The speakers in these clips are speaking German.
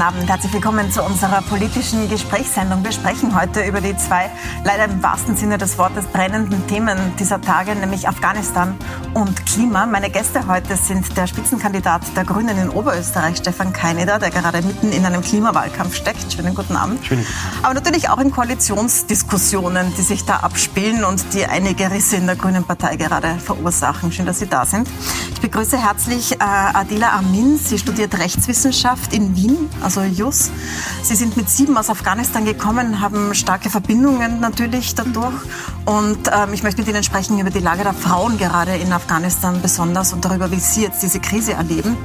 guten Abend. Herzlich willkommen zu unserer politischen Gesprächssendung. Wir sprechen heute über die zwei, leider im wahrsten Sinne des Wortes, brennenden Themen dieser Tage, nämlich Afghanistan und Klima. Meine Gäste heute sind der Spitzenkandidat der Grünen in Oberösterreich, Stefan Keineder, der gerade mitten in einem Klimawahlkampf steckt. Schönen guten Abend. Schönen guten Abend. Aber natürlich auch in Koalitionsdiskussionen, die sich da abspielen und die einige Risse in der Grünen Partei gerade verursachen. Schön, dass Sie da sind. Ich begrüße herzlich äh, Adila Amin. Sie studiert Rechtswissenschaft in Wien, also JUS. Sie sind mit sieben aus Afghanistan gekommen, haben starke Verbindungen natürlich dadurch. Und ähm, ich möchte mit Ihnen sprechen über die Lage der Frauen gerade in Afghanistan besonders und darüber, wie Sie jetzt diese Krise erleben.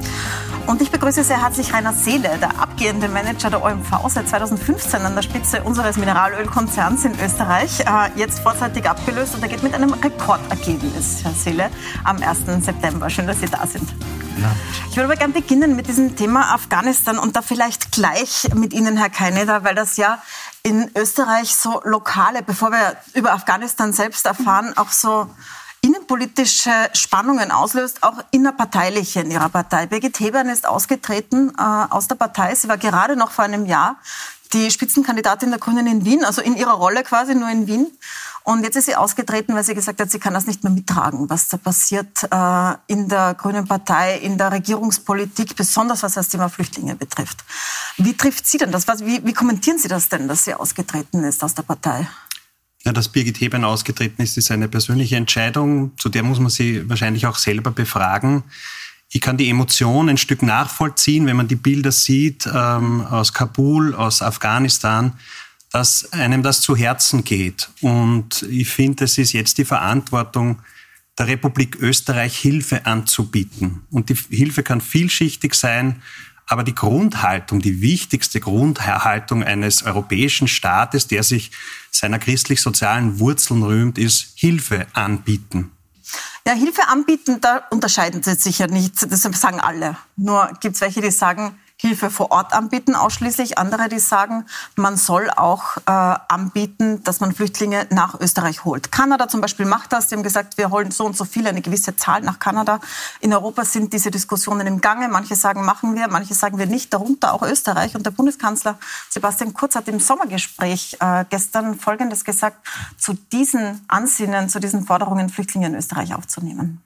Und ich begrüße sehr herzlich Rainer Seele, der abgehende Manager der OMV seit 2015 an der Spitze unseres Mineralölkonzerns in Österreich, äh, jetzt vorzeitig abgelöst und er geht mit einem Rekordergebnis, Herr Seele, am 1. September. Schön, dass Sie da sind. Ja. Ich würde aber gerne beginnen mit diesem Thema Afghanistan und da vielleicht gleich mit Ihnen, Herr Keineder, weil das ja in Österreich so lokale, bevor wir über Afghanistan selbst erfahren, auch so innenpolitische Spannungen auslöst, auch innerparteiliche in ihrer Partei. Birgit Hebern ist ausgetreten äh, aus der Partei. Sie war gerade noch vor einem Jahr die Spitzenkandidatin der Grünen in Wien, also in ihrer Rolle quasi nur in Wien. Und jetzt ist sie ausgetreten, weil sie gesagt hat, sie kann das nicht mehr mittragen, was da passiert äh, in der Grünen Partei, in der Regierungspolitik, besonders was das Thema Flüchtlinge betrifft. Wie trifft Sie denn das? Was, wie, wie kommentieren Sie das denn, dass sie ausgetreten ist aus der Partei? Ja, dass Birgit Hebern ausgetreten ist, ist eine persönliche Entscheidung. Zu der muss man sie wahrscheinlich auch selber befragen. Ich kann die Emotion ein Stück nachvollziehen, wenn man die Bilder sieht ähm, aus Kabul, aus Afghanistan, dass einem das zu Herzen geht. Und ich finde, es ist jetzt die Verantwortung der Republik Österreich, Hilfe anzubieten. Und die Hilfe kann vielschichtig sein, aber die Grundhaltung, die wichtigste Grundhaltung eines europäischen Staates, der sich seiner christlich-sozialen Wurzeln rühmt, ist Hilfe anbieten. Ja, Hilfe anbieten, da unterscheiden sie sich ja nicht. Das sagen alle. Nur gibt es welche, die sagen, Hilfe vor Ort anbieten, ausschließlich. Andere, die sagen, man soll auch äh, anbieten, dass man Flüchtlinge nach Österreich holt. Kanada zum Beispiel macht das. Die haben gesagt, wir holen so und so viele, eine gewisse Zahl nach Kanada. In Europa sind diese Diskussionen im Gange. Manche sagen, machen wir, manche sagen wir nicht, darunter auch Österreich. Und der Bundeskanzler Sebastian Kurz hat im Sommergespräch äh, gestern Folgendes gesagt zu diesen Ansinnen, zu diesen Forderungen, Flüchtlinge in Österreich aufzunehmen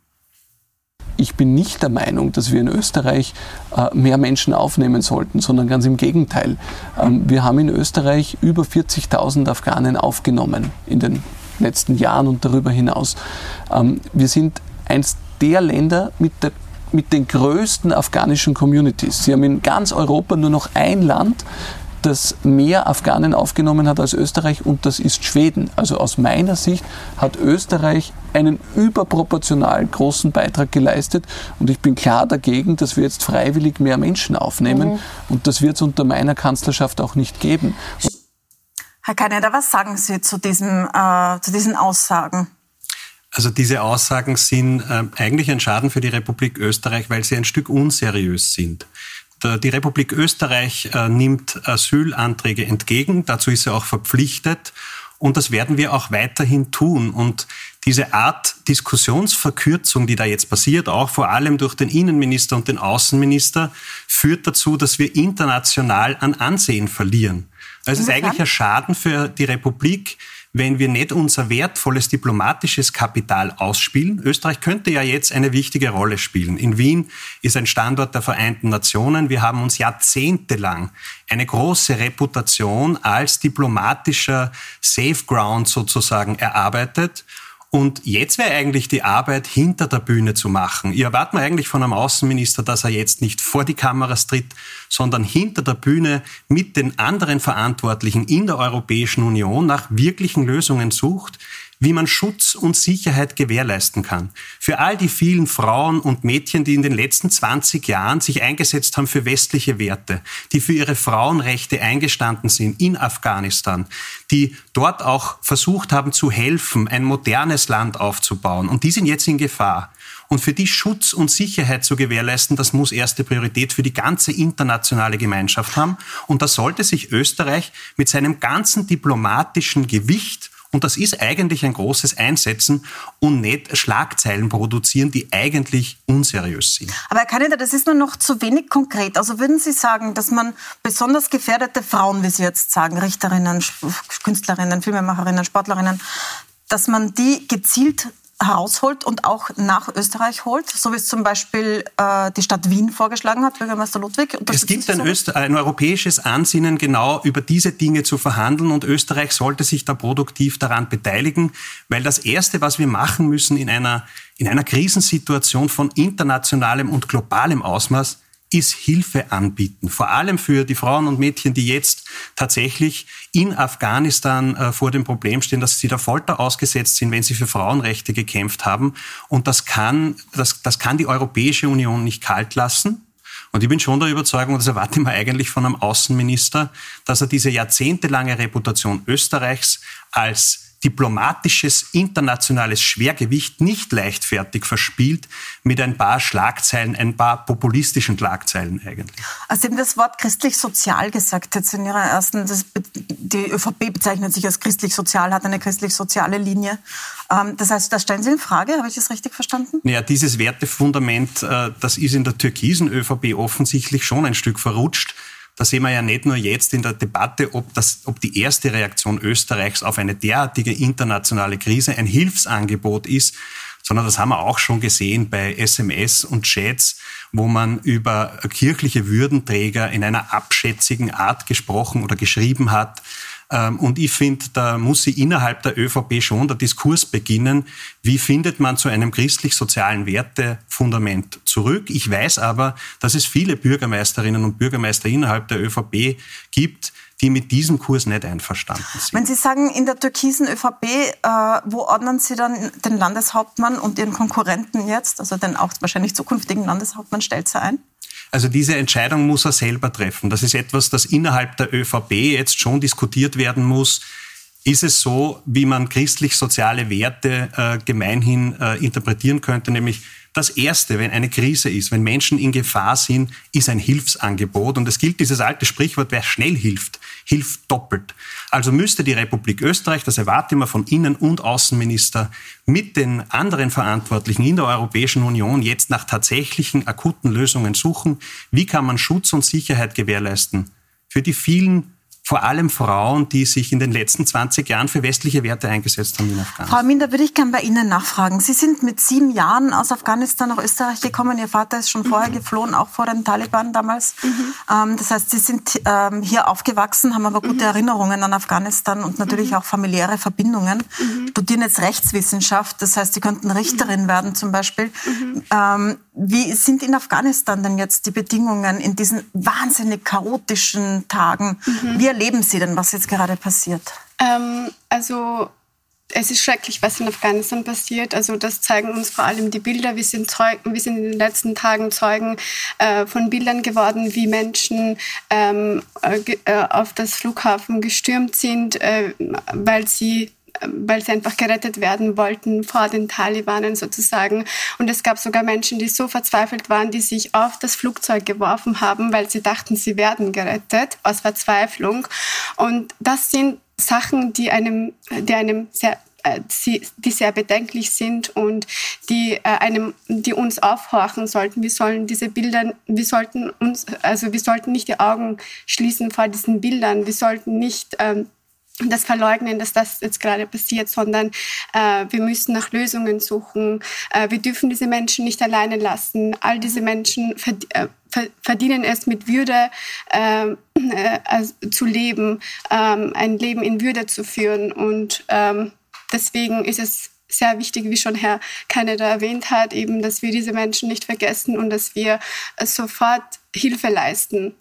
ich bin nicht der Meinung, dass wir in Österreich äh, mehr Menschen aufnehmen sollten, sondern ganz im Gegenteil. Ähm, wir haben in Österreich über 40.000 Afghanen aufgenommen in den letzten Jahren und darüber hinaus. Ähm, wir sind eins der Länder mit der mit den größten afghanischen Communities. Sie haben in ganz Europa nur noch ein Land, das mehr Afghanen aufgenommen hat als Österreich und das ist Schweden. Also aus meiner Sicht hat Österreich einen überproportional großen Beitrag geleistet und ich bin klar dagegen, dass wir jetzt freiwillig mehr Menschen aufnehmen mhm. und das wird es unter meiner Kanzlerschaft auch nicht geben. Herr Kaneda, was sagen Sie zu, diesem, äh, zu diesen Aussagen? Also diese Aussagen sind äh, eigentlich ein Schaden für die Republik Österreich, weil sie ein Stück unseriös sind. Die Republik Österreich äh, nimmt Asylanträge entgegen, dazu ist sie auch verpflichtet und das werden wir auch weiterhin tun. Und diese Art Diskussionsverkürzung, die da jetzt passiert, auch vor allem durch den Innenminister und den Außenminister, führt dazu, dass wir international an Ansehen verlieren. Also es ist eigentlich ein Schaden für die Republik, wenn wir nicht unser wertvolles diplomatisches Kapital ausspielen. Österreich könnte ja jetzt eine wichtige Rolle spielen. In Wien ist ein Standort der Vereinten Nationen. Wir haben uns jahrzehntelang eine große Reputation als diplomatischer Safe Ground sozusagen erarbeitet. Und jetzt wäre eigentlich die Arbeit hinter der Bühne zu machen. Ich erwarte mir eigentlich von einem Außenminister, dass er jetzt nicht vor die Kameras tritt, sondern hinter der Bühne mit den anderen Verantwortlichen in der Europäischen Union nach wirklichen Lösungen sucht, wie man Schutz und Sicherheit gewährleisten kann. Für all die vielen Frauen und Mädchen, die in den letzten 20 Jahren sich eingesetzt haben für westliche Werte, die für ihre Frauenrechte eingestanden sind in Afghanistan, die dort auch versucht haben zu helfen, ein modernes Land aufzubauen. Und die sind jetzt in Gefahr. Und für die Schutz und Sicherheit zu gewährleisten, das muss erste Priorität für die ganze internationale Gemeinschaft haben. Und da sollte sich Österreich mit seinem ganzen diplomatischen Gewicht Und das ist eigentlich ein großes Einsetzen und nicht Schlagzeilen produzieren, die eigentlich unseriös sind. Aber Herr Kandidat, das ist nur noch zu wenig konkret. Also würden Sie sagen, dass man besonders gefährdete Frauen, wie Sie jetzt sagen, Richterinnen, Künstlerinnen, Filmemacherinnen, Sportlerinnen, dass man die gezielt herausholt und auch nach Österreich holt, so wie es zum Beispiel äh, die Stadt Wien vorgeschlagen hat, Bürgermeister Ludwig. Es gibt ein, Öster ein europäisches Ansinnen, genau über diese Dinge zu verhandeln und Österreich sollte sich da produktiv daran beteiligen, weil das Erste, was wir machen müssen in einer, in einer Krisensituation von internationalem und globalem Ausmaß, ist Hilfe anbieten. Vor allem für die Frauen und Mädchen, die jetzt tatsächlich in Afghanistan äh, vor dem Problem stehen, dass sie der Folter ausgesetzt sind, wenn sie für Frauenrechte gekämpft haben. Und das kann, das, das kann die Europäische Union nicht kalt lassen. Und ich bin schon der Überzeugung, das erwarte ich mir eigentlich von einem Außenminister, dass er diese jahrzehntelange Reputation Österreichs als diplomatisches internationales Schwergewicht nicht leichtfertig verspielt mit ein paar Schlagzeilen, ein paar populistischen Schlagzeilen eigentlich. Also Sie haben das Wort christlich-sozial gesagt jetzt in Ihrer ersten, das, die ÖVP bezeichnet sich als christlich-sozial, hat eine christlich-soziale Linie. Ähm, das heißt, das stellen Sie in Frage, habe ich das richtig verstanden? Ja, dieses Wertefundament, äh, das ist in der türkisen ÖVP offensichtlich schon ein Stück verrutscht. Da sehen wir ja nicht nur jetzt in der Debatte, ob, das, ob die erste Reaktion Österreichs auf eine derartige internationale Krise ein Hilfsangebot ist, sondern das haben wir auch schon gesehen bei SMS und Chats, wo man über kirchliche Würdenträger in einer abschätzigen Art gesprochen oder geschrieben hat, und ich finde, da muss sie innerhalb der ÖVP schon der Diskurs beginnen. Wie findet man zu einem christlich-sozialen Wertefundament zurück? Ich weiß aber, dass es viele Bürgermeisterinnen und Bürgermeister innerhalb der ÖVP gibt, die mit diesem Kurs nicht einverstanden sind. Wenn Sie sagen, in der türkisen ÖVP, äh, wo ordnen Sie dann den Landeshauptmann und Ihren Konkurrenten jetzt, also den auch wahrscheinlich zukünftigen Landeshauptmann, Stelzer ein? Also diese Entscheidung muss er selber treffen. Das ist etwas, das innerhalb der ÖVP jetzt schon diskutiert werden muss. Ist es so, wie man christlich-soziale Werte äh, gemeinhin äh, interpretieren könnte, nämlich das Erste, wenn eine Krise ist, wenn Menschen in Gefahr sind, ist ein Hilfsangebot. Und es gilt dieses alte Sprichwort, wer schnell hilft, hilft doppelt. Also müsste die Republik Österreich, das erwarte mir von Innen- und Außenminister, mit den anderen Verantwortlichen in der Europäischen Union jetzt nach tatsächlichen akuten Lösungen suchen. Wie kann man Schutz und Sicherheit gewährleisten für die vielen vor allem Frauen, die sich in den letzten 20 Jahren für westliche Werte eingesetzt haben in Afghanistan. Frau Minder, würde ich gerne bei Ihnen nachfragen. Sie sind mit sieben Jahren aus Afghanistan nach Österreich gekommen. Ihr Vater ist schon vorher mhm. geflohen, auch vor den Taliban damals. Mhm. Ähm, das heißt, Sie sind ähm, hier aufgewachsen, haben aber gute mhm. Erinnerungen an Afghanistan und natürlich mhm. auch familiäre Verbindungen. Mhm. Studieren jetzt Rechtswissenschaft, das heißt, Sie könnten Richterin werden zum Beispiel. Ähm, wie sind in Afghanistan denn jetzt die Bedingungen in diesen wahnsinnig chaotischen Tagen? Wie erleben Sie denn, was jetzt gerade passiert? Ähm, also es ist schrecklich, was in Afghanistan passiert. Also das zeigen uns vor allem die Bilder. Wir sind Zeugen, wir sind in den letzten Tagen Zeugen äh, von Bildern geworden, wie Menschen ähm, äh, äh auf das Flughafen gestürmt sind, äh, weil sie weil sie einfach gerettet werden wollten vor den Talibanen sozusagen. Und es gab sogar Menschen, die so verzweifelt waren, die sich auf das Flugzeug geworfen haben, weil sie dachten, sie werden gerettet aus Verzweiflung. Und das sind Sachen, die einem, die einem sehr äh, die sehr bedenklich sind und die äh, einem, die uns aufhorchen sollten. Wir sollen diese Bilder, wir sollten uns, also wir sollten nicht die Augen schließen vor diesen Bildern. Wir sollten nicht ähm, das verleugnen, dass das jetzt gerade passiert, sondern äh, wir müssen nach Lösungen suchen. Äh, wir dürfen diese Menschen nicht alleine lassen. All diese Menschen verd äh, verdienen es mit Würde ähm, äh, also zu leben, ähm, ein Leben in Würde zu führen. Und ähm, deswegen ist es sehr wichtig, wie schon Herr Kanada erwähnt hat, eben, dass wir diese Menschen nicht vergessen und dass wir äh, sofort Hilfe leisten.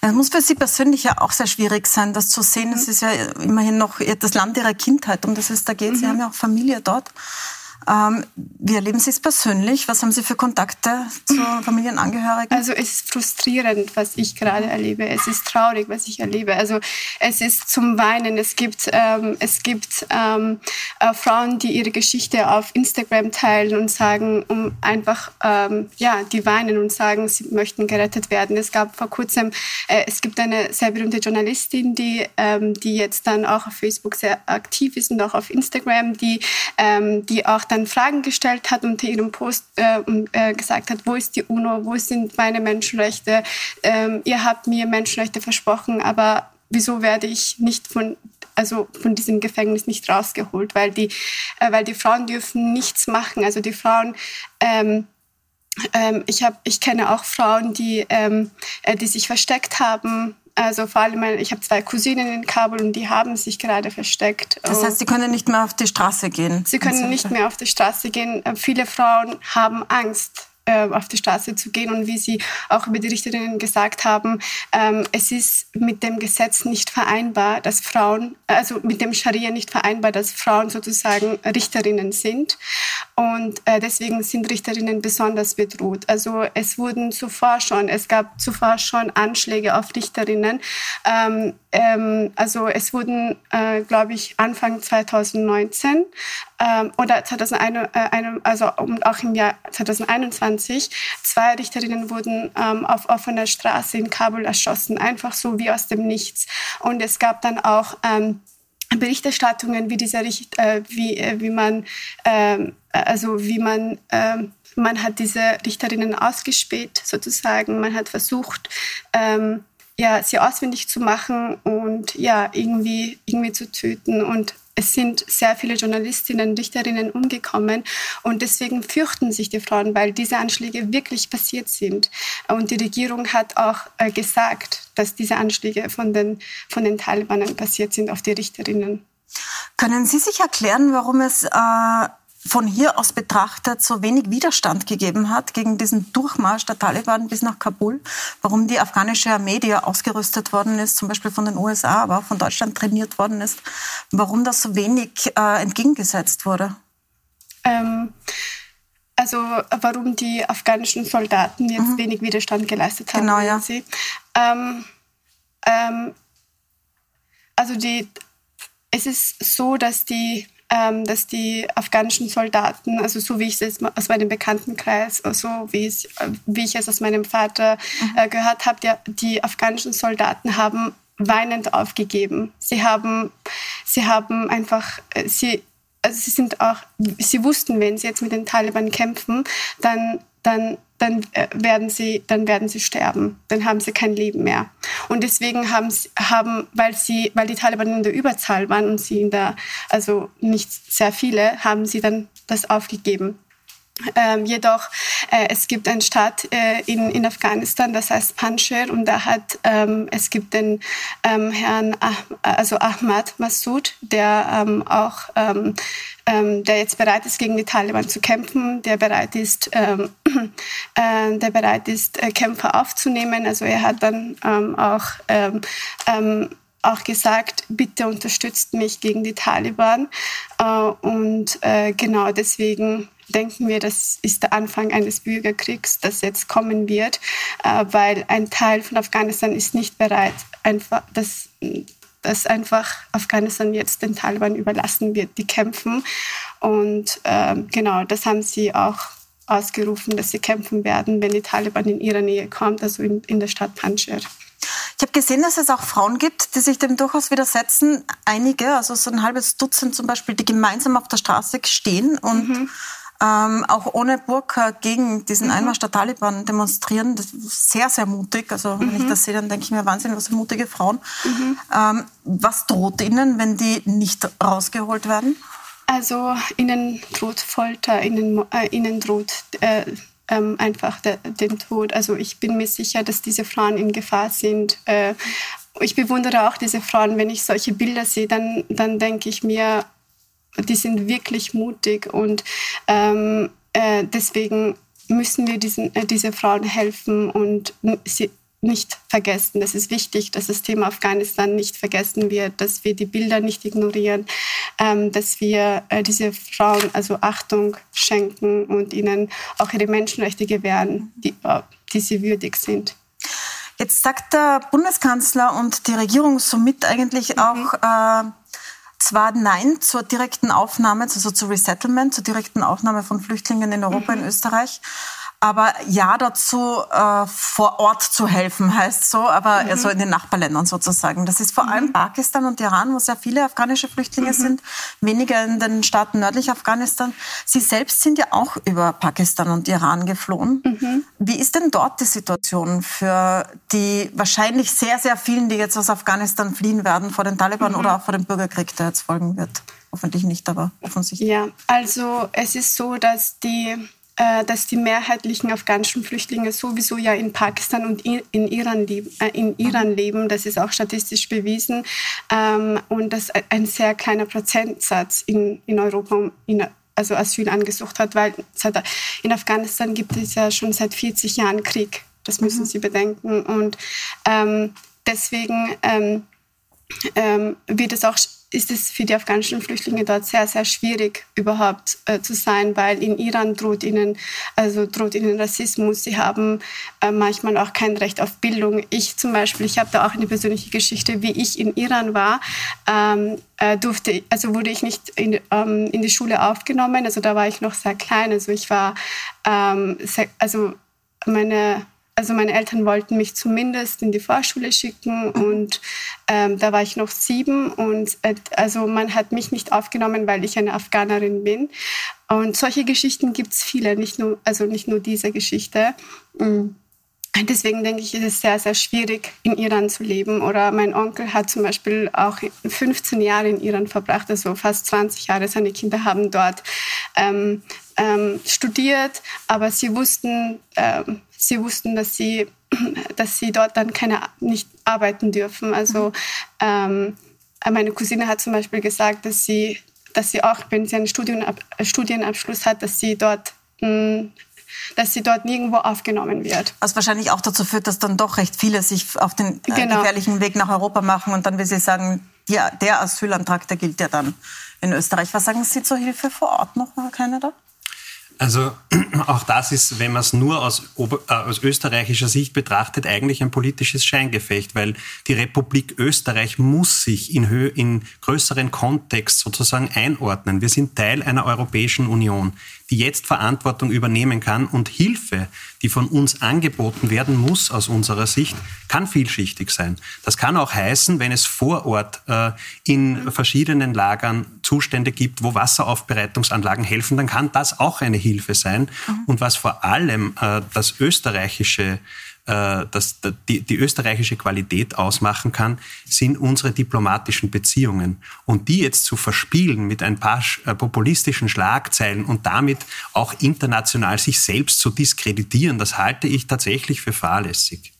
Das muss für Sie persönlich ja auch sehr schwierig sein, das zu sehen. Es mhm. ist ja immerhin noch das Land Ihrer Kindheit, um das es da geht. Mhm. Sie haben ja auch Familie dort. Ähm, wie erleben Sie es persönlich? Was haben Sie für Kontakte zu Familienangehörigen? Also es ist frustrierend, was ich gerade erlebe. Es ist traurig, was ich erlebe. Also es ist zum Weinen. Es gibt, ähm, es gibt ähm, äh, Frauen, die ihre Geschichte auf Instagram teilen und sagen, um einfach, ähm, ja, die weinen und sagen, sie möchten gerettet werden. Es gab vor kurzem, äh, es gibt eine sehr berühmte Journalistin, die, ähm, die jetzt dann auch auf Facebook sehr aktiv ist und auch auf Instagram, die, ähm, die auch dann Fragen gestellt hat unter ihrem Post äh, äh, gesagt hat, wo ist die UNO, wo sind meine Menschenrechte? Ähm, ihr habt mir Menschenrechte versprochen, aber wieso werde ich nicht von also von diesem Gefängnis nicht rausgeholt, weil die, äh, weil die Frauen dürfen nichts machen. Also die Frauen ähm, ähm, ich, hab, ich kenne auch Frauen, die, ähm, äh, die sich versteckt haben. Also vor allem, ich habe zwei Cousinen in Kabul und die haben sich gerade versteckt. Das heißt, sie können nicht mehr auf die Straße gehen? Sie können nicht mehr auf die Straße gehen. Äh, viele Frauen haben Angst äh, auf die Straße zu gehen. Und wie Sie auch über die Richterinnen gesagt haben, ähm, es ist mit dem Gesetz nicht vereinbar, dass Frauen, also mit dem Scharia nicht vereinbar, dass Frauen sozusagen Richterinnen sind. Und äh, deswegen sind Richterinnen besonders bedroht. Also es wurden zuvor schon, es gab zuvor schon Anschläge auf Richterinnen. Ähm, ähm, also es wurden, äh, glaube ich, Anfang 2019 ähm, oder 2001, äh, also auch im Jahr 2021, zwei Richterinnen wurden ähm, auf offener Straße in Kabul erschossen, einfach so wie aus dem Nichts. Und es gab dann auch ähm, Berichterstattungen, wie dieser Richt, äh, wie, äh, wie man, äh, also wie man, äh, man hat diese Richterinnen ausgespäht sozusagen, man hat versucht, ähm, ja, sie auswendig zu machen und ja, irgendwie, irgendwie zu töten. Und es sind sehr viele Journalistinnen, Richterinnen umgekommen und deswegen fürchten sich die Frauen, weil diese Anschläge wirklich passiert sind. Und die Regierung hat auch äh, gesagt, dass diese Anschläge von den, von den Talibanern passiert sind auf die Richterinnen. Können Sie sich erklären, warum es äh, von hier aus betrachtet so wenig Widerstand gegeben hat gegen diesen Durchmarsch der Taliban bis nach Kabul, warum die afghanische Armee, die ja ausgerüstet worden ist, zum Beispiel von den USA, aber auch von Deutschland trainiert worden ist, warum das so wenig äh, entgegengesetzt wurde? Ähm, also warum die afghanischen Soldaten jetzt mhm. wenig Widerstand geleistet haben. Genau, ja. Sie. Ähm, ähm, also die, es ist so, dass die ähm, dass die afghanischen Soldaten, also so wie ich es aus meinem Bekanntenkreis, so wie, es, wie ich es aus meinem Vater äh, mhm. gehört habe, die, die afghanischen Soldaten haben weinend aufgegeben. Sie haben, sie haben einfach, äh, sie, also sie sind auch, sie wussten, wenn sie jetzt mit den Taliban kämpfen, dann, dann dann äh, werden sie, dann werden sie sterben. Dann haben sie kein Leben mehr. Und deswegen haben, haben weil sie, weil die Taliban in der Überzahl waren und sie in der, also nicht sehr viele, haben sie dann das aufgegeben. Ähm, jedoch, äh, es gibt einen Staat äh, in, in Afghanistan, das heißt Panjshir, und da hat, ähm, es gibt den ähm, Herrn, ah, also Ahmad Massoud, der ähm, auch, ähm, ähm, der jetzt bereit ist, gegen die Taliban zu kämpfen, der bereit ist, äh, der bereit ist, äh, Kämpfer aufzunehmen. Also er hat dann auch auch gesagt, bitte unterstützt mich gegen die Taliban. Äh, und äh, genau deswegen denken wir, das ist der Anfang eines Bürgerkriegs, das jetzt kommen wird, äh, weil ein Teil von Afghanistan ist nicht bereit, einfach dass, dass einfach Afghanistan jetzt den Taliban überlassen wird, die kämpfen. Und genau, das haben sie auch ausgerufen, dass sie kämpfen werden, wenn die Taliban in ihrer Nähe kommt, also in, in der Stadt Panjshir. Ich habe gesehen, dass es auch Frauen gibt, die sich dem durchaus widersetzen. Einige, also so ein halbes Dutzend zum Beispiel, die gemeinsam auf der Straße stehen und mhm. Ähm, auch ohne Burka gegen diesen mhm. Einmarsch der Taliban demonstrieren. Das ist sehr, sehr mutig. Also mhm. wenn ich mhm. das sehe, dann denke ich mir, Wahnsinn, was für mutige Frauen. Mhm. Ähm, was droht ihnen, wenn die nicht rausgeholt werden? Also ihnen droht Folter, ihnen, äh, ihnen droht äh, ähm, einfach de, den Tod. Also ich bin mir sicher, dass diese Frauen in Gefahr sind. Äh, ich bewundere auch diese Frauen. Wenn ich solche Bilder sehe, dann, dann denke ich mir, die sind wirklich mutig und ähm, äh, deswegen müssen wir diesen, äh, diese Frauen helfen und sie, nicht vergessen. Es ist wichtig, dass das Thema Afghanistan nicht vergessen wird, dass wir die Bilder nicht ignorieren, ähm, dass wir äh, diese Frauen also Achtung schenken und ihnen auch ihre Menschenrechte gewähren, die, äh, die sie würdig sind. Jetzt sagt der Bundeskanzler und die Regierung somit eigentlich mhm. auch äh, zwar Nein zur direkten Aufnahme, also zu Resettlement, zur direkten Aufnahme von Flüchtlingen in Europa, mhm. in Österreich, aber ja dazu, äh, vor Ort zu helfen, heißt so, aber mhm. also in den Nachbarländern sozusagen. Das ist vor mhm. allem Pakistan und Iran, wo sehr viele afghanische Flüchtlinge mhm. sind, weniger in den Staaten nördlich Afghanistan. Sie selbst sind ja auch über Pakistan und Iran geflohen. Mhm. Wie ist denn dort die Situation für die wahrscheinlich sehr, sehr vielen, die jetzt aus Afghanistan fliehen werden vor den Taliban mhm. oder auch vor dem Bürgerkrieg, der jetzt folgen wird? Hoffentlich nicht, aber offensichtlich. Ja, also es ist so, dass die äh, dass die mehrheitlichen afghanischen Flüchtlinge sowieso ja in Pakistan und in Iran, leben, äh, in Iran leben. Das ist auch statistisch bewiesen. Ähm, und dass ein sehr kleiner Prozentsatz in, in Europa in, also Asyl angesucht hat, weil in Afghanistan gibt es ja schon seit 40 Jahren Krieg. Das müssen mhm. Sie bedenken. Und ähm, deswegen ähm, ähm, wird es auch ist es für die afghanischen Flüchtlinge dort sehr, sehr schwierig überhaupt äh, zu sein, weil in Iran droht ihnen, also droht ihnen Rassismus. Sie haben äh, manchmal auch kein Recht auf Bildung. Ich zum Beispiel, ich habe da auch eine persönliche Geschichte, wie ich in Iran war, ähm, äh, durfte, also wurde ich nicht in, ähm, in die Schule aufgenommen. Also da war ich noch sehr klein. Also ich war, ähm, sehr, also meine also meine Eltern wollten mich zumindest in die Vorschule schicken und ähm, da war ich noch sieben und äh, also man hat mich nicht aufgenommen, weil ich eine Afghanerin bin. Und solche Geschichten gibt es viele, nicht nur, also nicht nur diese Geschichte. Mhm. Deswegen denke ich, ist es sehr, sehr schwierig, in Iran zu leben. Oder mein Onkel hat zum Beispiel auch 15 Jahre in Iran verbracht, also fast 20 Jahre. Seine Kinder haben dort ähm, ähm, studiert, aber sie wussten, ähm, sie wussten, dass sie, dass sie dort dann keine, nicht arbeiten dürfen. Also ähm, meine Cousine hat zum Beispiel gesagt, dass sie, dass sie auch, wenn sie einen Studienab Studienabschluss hat, dass sie dort mh, dass sie dort nirgendwo aufgenommen wird. Was wahrscheinlich auch dazu führt, dass dann doch recht viele sich auf den äh, genau. gefährlichen Weg nach Europa machen und dann, wie Sie sagen, der, der Asylantrag, der gilt ja dann in Österreich. Was sagen Sie zur Hilfe vor Ort noch, Herr Kanada? Also auch das ist, wenn man es nur aus, äh, aus, österreichischer Sicht betrachtet, eigentlich ein politisches Scheingefecht, weil die Republik Österreich muss sich in, in größeren Kontext sozusagen einordnen. Wir sind Teil einer Europäischen Union jetzt Verantwortung übernehmen kann und Hilfe, die von uns angeboten werden muss aus unserer Sicht, kann vielschichtig sein. Das kann auch heißen, wenn es vor Ort äh, in verschiedenen Lagern Zustände gibt, wo Wasseraufbereitungsanlagen helfen, dann kann das auch eine Hilfe sein. Mhm. Und was vor allem äh, das österreichische äh, das, die, die österreichische Qualität ausmachen kann, sind unsere diplomatischen Beziehungen. Und die jetzt zu verspielen mit ein paar äh, populistischen Schlagzeilen und damit auch international sich selbst zu diskreditieren, das halte ich tatsächlich für fahrlässig.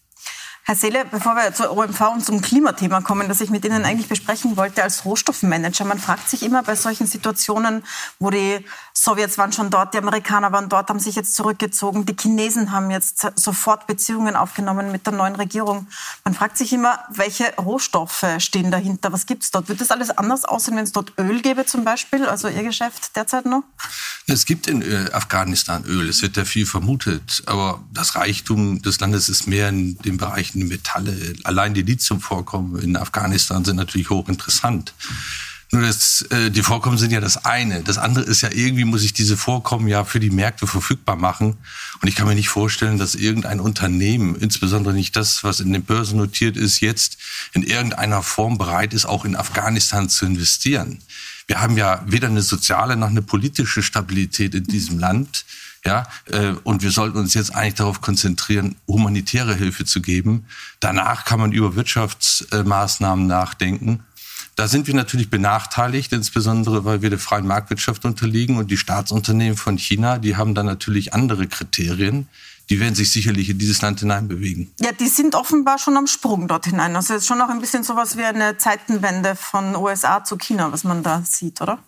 Herr Seele, bevor wir zur OMV und zum Klimathema kommen, das ich mit Ihnen eigentlich besprechen wollte als Rohstoffmanager, man fragt sich immer bei solchen Situationen, wo die Sowjets waren schon dort, die Amerikaner waren dort, haben sich jetzt zurückgezogen, die Chinesen haben jetzt sofort Beziehungen aufgenommen mit der neuen Regierung. Man fragt sich immer, welche Rohstoffe stehen dahinter, was gibt es dort? Wird das alles anders aussehen, wenn es dort Öl gäbe zum Beispiel, also Ihr Geschäft derzeit noch? Es gibt in äh, Afghanistan Öl, es wird ja viel vermutet, aber das Reichtum des Landes ist mehr in den Bereichen Metalle, allein die Lithiumvorkommen in Afghanistan sind natürlich hochinteressant. Nur das, äh, die Vorkommen sind ja das eine. Das andere ist ja, irgendwie muss ich diese Vorkommen ja für die Märkte verfügbar machen. Und ich kann mir nicht vorstellen, dass irgendein Unternehmen, insbesondere nicht das, was in den Börsen notiert ist, jetzt in irgendeiner Form bereit ist, auch in Afghanistan zu investieren. Wir haben ja weder eine soziale noch eine politische Stabilität in diesem Land. Ja, äh, und wir sollten uns jetzt eigentlich darauf konzentrieren, humanitäre Hilfe zu geben. Danach kann man über Wirtschaftsmaßnahmen nachdenken. Da sind wir natürlich benachteiligt, insbesondere weil wir der freien Marktwirtschaft unterliegen und die Staatsunternehmen von China, die haben da natürlich andere Kriterien die werden sich sicherlich in dieses Land hineinbewegen. Ja, die sind offenbar schon am Sprung dort hinein. Also es ist schon auch ein bisschen sowas wie eine Zeitenwende von USA zu China, was man da sieht, oder?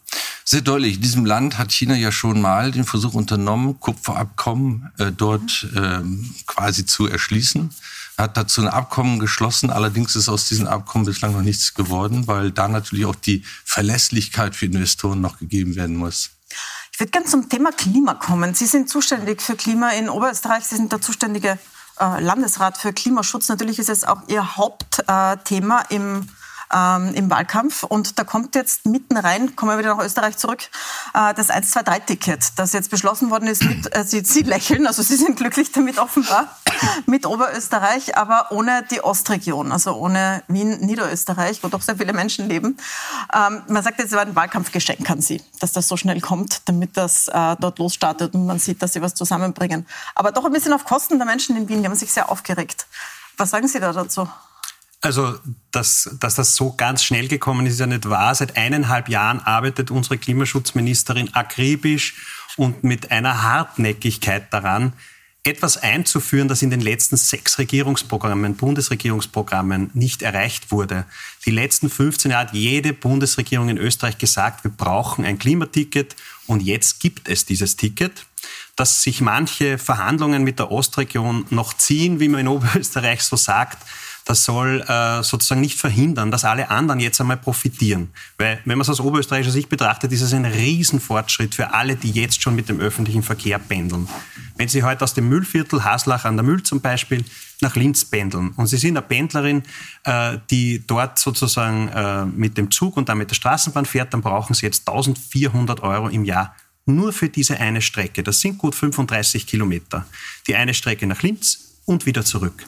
Sehr deutlich. In diesem Land hat China ja schon mal den Versuch unternommen, Kupferabkommen äh, dort ähm, quasi zu erschließen. Hat dazu ein Abkommen geschlossen. Allerdings ist aus diesem Abkommen bislang noch nichts geworden, weil da natürlich auch die Verlässlichkeit für Investoren noch gegeben werden muss. Ich würde gerne zum Thema Klima kommen. Sie sind zuständig für Klima in Oberösterreich. Sie sind der zuständige äh, Landesrat für Klimaschutz. Natürlich ist es auch Ihr Hauptthema im ähm, im Wahlkampf. Und da kommt jetzt mitten rein, kommen wir wieder nach Österreich zurück, äh, das 1-2-3-Ticket, das jetzt beschlossen worden ist. Mit, äh, Sie, Sie lächeln, also Sie sind glücklich damit offenbar, mit Oberösterreich, aber ohne die Ostregion, also ohne Wien, Niederösterreich, wo doch sehr viele Menschen leben. Ähm, man sagt jetzt, es war ein Wahlkampfgeschenk an Sie, dass das so schnell kommt, damit das äh, dort losstartet und man sieht, dass Sie was zusammenbringen. Aber doch ein bisschen auf Kosten der Menschen in Wien, die haben sich sehr aufgeregt. Was sagen Sie da dazu? Also, dass, dass das so ganz schnell gekommen ist, ist ja nicht wahr. Seit eineinhalb Jahren arbeitet unsere Klimaschutzministerin akribisch und mit einer Hartnäckigkeit daran, etwas einzuführen, das in den letzten sechs Regierungsprogrammen, Bundesregierungsprogrammen nicht erreicht wurde. Die letzten 15 Jahre hat jede Bundesregierung in Österreich gesagt, wir brauchen ein Klimaticket und jetzt gibt es dieses Ticket. Dass sich manche Verhandlungen mit der Ostregion noch ziehen, wie man in Oberösterreich so sagt, das soll äh, sozusagen nicht verhindern, dass alle anderen jetzt einmal profitieren. Weil, wenn man es aus oberösterreichischer Sicht betrachtet, ist es ein Riesenfortschritt für alle, die jetzt schon mit dem öffentlichen Verkehr pendeln. Wenn Sie heute aus dem Müllviertel Haslach an der Müll zum Beispiel nach Linz pendeln und Sie sind eine Pendlerin, äh, die dort sozusagen äh, mit dem Zug und dann mit der Straßenbahn fährt, dann brauchen Sie jetzt 1400 Euro im Jahr nur für diese eine Strecke. Das sind gut 35 Kilometer. Die eine Strecke nach Linz und wieder zurück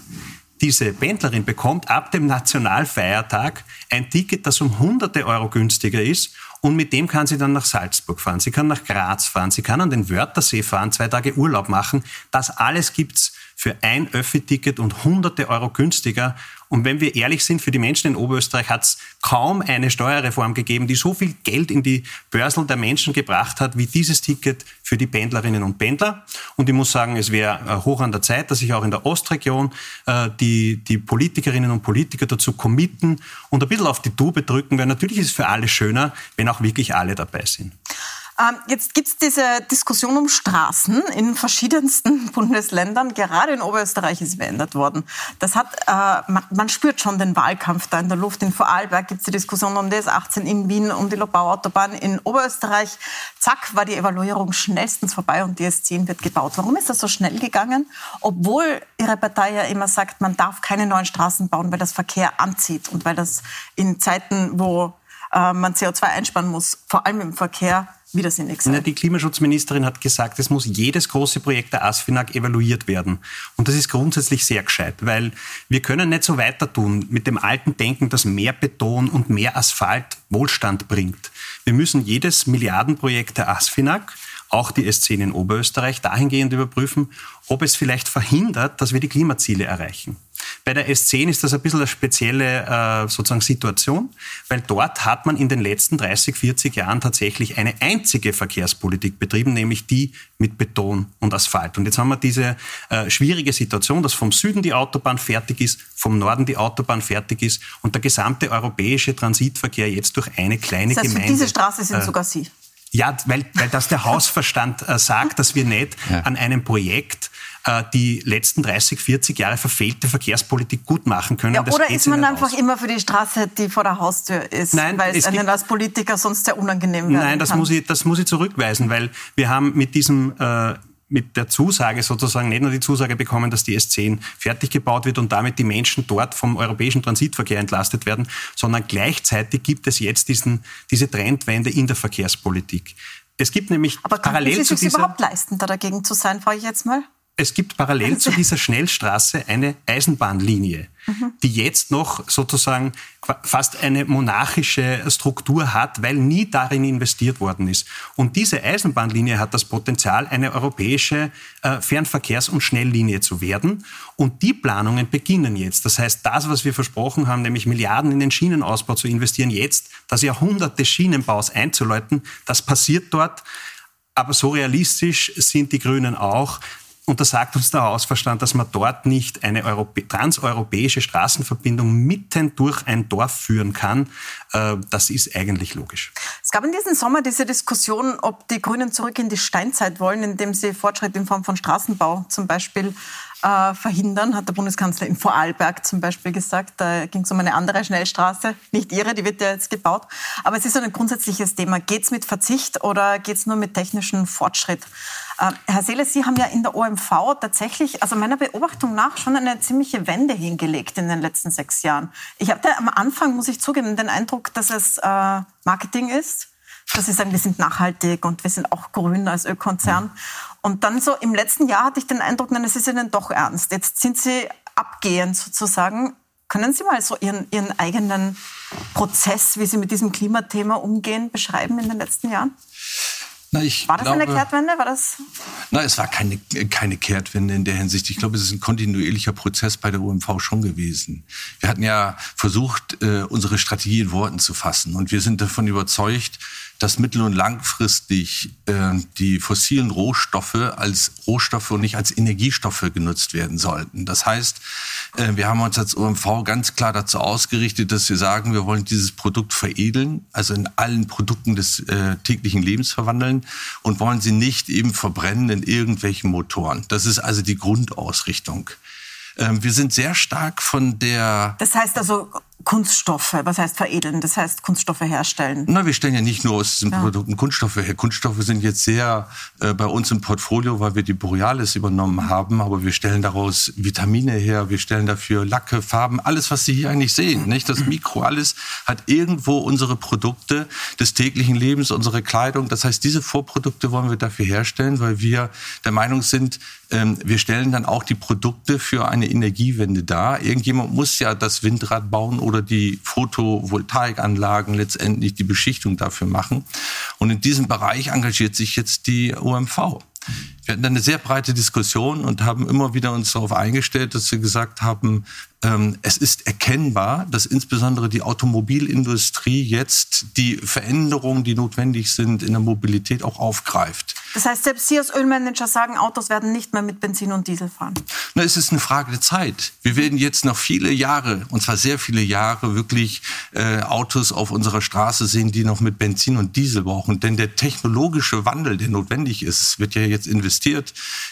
diese Pendlerin bekommt ab dem Nationalfeiertag ein Ticket, das um hunderte Euro günstiger ist und mit dem kann sie dann nach Salzburg fahren. Sie kann nach Graz fahren, sie kann an den Wörthersee fahren, zwei Tage Urlaub machen. Das alles gibt's für ein Öffi-Ticket und hunderte Euro günstiger. Und wenn wir ehrlich sind, für die Menschen in Oberösterreich hat es kaum eine Steuerreform gegeben, die so viel Geld in die Börsel der Menschen gebracht hat, wie dieses Ticket für die Pendlerinnen und Pendler. Und ich muss sagen, es wäre äh, hoch an der Zeit, dass sich auch in der Ostregion äh, die, die Politikerinnen und Politiker dazu committen und ein bisschen auf die Tube drücken, weil natürlich ist es für alle schöner, wenn auch wirklich alle dabei sind. Ähm, jetzt gibt es diese Diskussion um Straßen in verschiedensten Bundesländern. Gerade in Oberösterreich ist verändert worden. Das hat, äh, man, man, spürt schon den Wahlkampf da in der Luft. In Vorarlberg gibt es die Diskussion um das 18 in Wien, um die Lobau-Autobahn in Oberösterreich. Zack, war die Evaluierung schnellstens vorbei und die S10 wird gebaut. Warum ist das so schnell gegangen? Obwohl Ihre Partei ja immer sagt, man darf keine neuen Straßen bauen, weil das Verkehr anzieht und weil das in Zeiten, wo äh, man CO2 einsparen muss, vor allem im Verkehr, widersinnig sein. Die Klimaschutzministerin hat gesagt, es muss jedes große Projekt der ASFINAG evaluiert werden. Und das ist grundsätzlich sehr gescheit, weil wir können nicht so weiter tun mit dem alten Denken, dass mehr Beton und mehr Asphalt Wohlstand bringt. Wir müssen jedes Milliardenprojekt der ASFINAG auch die S10 in Oberösterreich dahingehend überprüfen, ob es vielleicht verhindert, dass wir die Klimaziele erreichen. Bei der S10 ist das ein bisschen eine spezielle äh, sozusagen Situation, weil dort hat man in den letzten 30, 40 Jahren tatsächlich eine einzige Verkehrspolitik betrieben, nämlich die mit Beton und Asphalt. Und jetzt haben wir diese äh, schwierige Situation, dass vom Süden die Autobahn fertig ist, vom Norden die Autobahn fertig ist und der gesamte europäische Transitverkehr jetzt durch eine kleine das heißt, Gemeinde. Für diese Straße sind äh, sogar Sie. Ja, weil, weil das der Hausverstand äh, sagt, dass wir nicht ja. an einem Projekt äh, die letzten 30, 40 Jahre verfehlte Verkehrspolitik gut machen können. Ja, oder ist man einfach aus. immer für die Straße, die vor der Haustür ist, Nein, weil es, es einen als Politiker sonst sehr unangenehm wird? Nein, das kann. muss, ich, das muss ich zurückweisen, weil wir haben mit diesem äh, mit der Zusage sozusagen nicht nur die Zusage bekommen, dass die S10 fertig gebaut wird und damit die Menschen dort vom europäischen Transitverkehr entlastet werden, sondern gleichzeitig gibt es jetzt diesen, diese Trendwende in der Verkehrspolitik. Es gibt nämlich Aber parallel Sie sich zu dieser überhaupt leisten, da dagegen zu sein, frage ich jetzt mal? Es gibt parallel zu dieser Schnellstraße eine Eisenbahnlinie, mhm. die jetzt noch sozusagen fast eine monarchische Struktur hat, weil nie darin investiert worden ist. Und diese Eisenbahnlinie hat das Potenzial, eine europäische äh, Fernverkehrs- und Schnelllinie zu werden. Und die Planungen beginnen jetzt. Das heißt, das, was wir versprochen haben, nämlich Milliarden in den Schienenausbau zu investieren, jetzt das Jahrhundert des Schienenbaus einzuläuten, das passiert dort. Aber so realistisch sind die Grünen auch, und da sagt uns der Hausverstand, dass man dort nicht eine Europä transeuropäische Straßenverbindung mitten durch ein Dorf führen kann. Äh, das ist eigentlich logisch. Es gab in diesem Sommer diese Diskussion, ob die Grünen zurück in die Steinzeit wollen, indem sie Fortschritt in Form von Straßenbau zum Beispiel äh, verhindern, hat der Bundeskanzler in Vorarlberg zum Beispiel gesagt. Da ging es um eine andere Schnellstraße, nicht ihre, die wird ja jetzt gebaut. Aber es ist ein grundsätzliches Thema. Geht es mit Verzicht oder geht es nur mit technischem Fortschritt? Äh, Herr Seele, Sie haben ja in der OMV tatsächlich, also meiner Beobachtung nach, schon eine ziemliche Wende hingelegt in den letzten sechs Jahren. Ich hatte am Anfang, muss ich zugeben, den Eindruck, dass es äh, Marketing ist, dass Sie sagen, wir sind nachhaltig und wir sind auch grün als Ölkonzern. Und dann so im letzten Jahr hatte ich den Eindruck, nein, es ist Ihnen doch ernst. Jetzt sind Sie abgehend sozusagen. Können Sie mal so Ihren, Ihren eigenen Prozess, wie Sie mit diesem Klimathema umgehen, beschreiben in den letzten Jahren? Na, ich war das glaube, eine Kehrtwende? War das? Na, es war keine, keine Kehrtwende in der Hinsicht. Ich glaube, es ist ein kontinuierlicher Prozess bei der OMV schon gewesen. Wir hatten ja versucht, äh, unsere Strategie in Worten zu fassen. Und wir sind davon überzeugt, dass mittel- und langfristig äh, die fossilen Rohstoffe als Rohstoffe und nicht als Energiestoffe genutzt werden sollten. Das heißt, äh, wir haben uns als OMV ganz klar dazu ausgerichtet, dass wir sagen, wir wollen dieses Produkt veredeln, also in allen Produkten des äh, täglichen Lebens verwandeln und wollen sie nicht eben verbrennen in irgendwelchen Motoren. Das ist also die Grundausrichtung. Ähm, wir sind sehr stark von der. Das heißt also Kunststoffe, was heißt veredeln? Das heißt Kunststoffe herstellen. Na, wir stellen ja nicht nur aus diesen ja. Produkten Kunststoffe her. Kunststoffe sind jetzt sehr äh, bei uns im Portfolio, weil wir die Borealis übernommen haben, aber wir stellen daraus Vitamine her, wir stellen dafür Lacke, Farben, alles, was Sie hier eigentlich sehen, nicht? Das Mikro, alles hat irgendwo unsere Produkte des täglichen Lebens, unsere Kleidung. Das heißt, diese Vorprodukte wollen wir dafür herstellen, weil wir der Meinung sind, ähm, wir stellen dann auch die Produkte für eine Energiewende dar. Irgendjemand muss ja das Windrad bauen oder die Photovoltaikanlagen letztendlich die Beschichtung dafür machen. Und in diesem Bereich engagiert sich jetzt die OMV. Wir hatten eine sehr breite Diskussion und haben immer wieder uns darauf eingestellt, dass wir gesagt haben, ähm, es ist erkennbar, dass insbesondere die Automobilindustrie jetzt die Veränderungen, die notwendig sind in der Mobilität, auch aufgreift. Das heißt, selbst Sie als Ölmanager sagen, Autos werden nicht mehr mit Benzin und Diesel fahren. Na, es ist eine Frage der Zeit. Wir werden jetzt noch viele Jahre, und zwar sehr viele Jahre, wirklich äh, Autos auf unserer Straße sehen, die noch mit Benzin und Diesel brauchen. Denn der technologische Wandel, der notwendig ist, wird ja jetzt investiert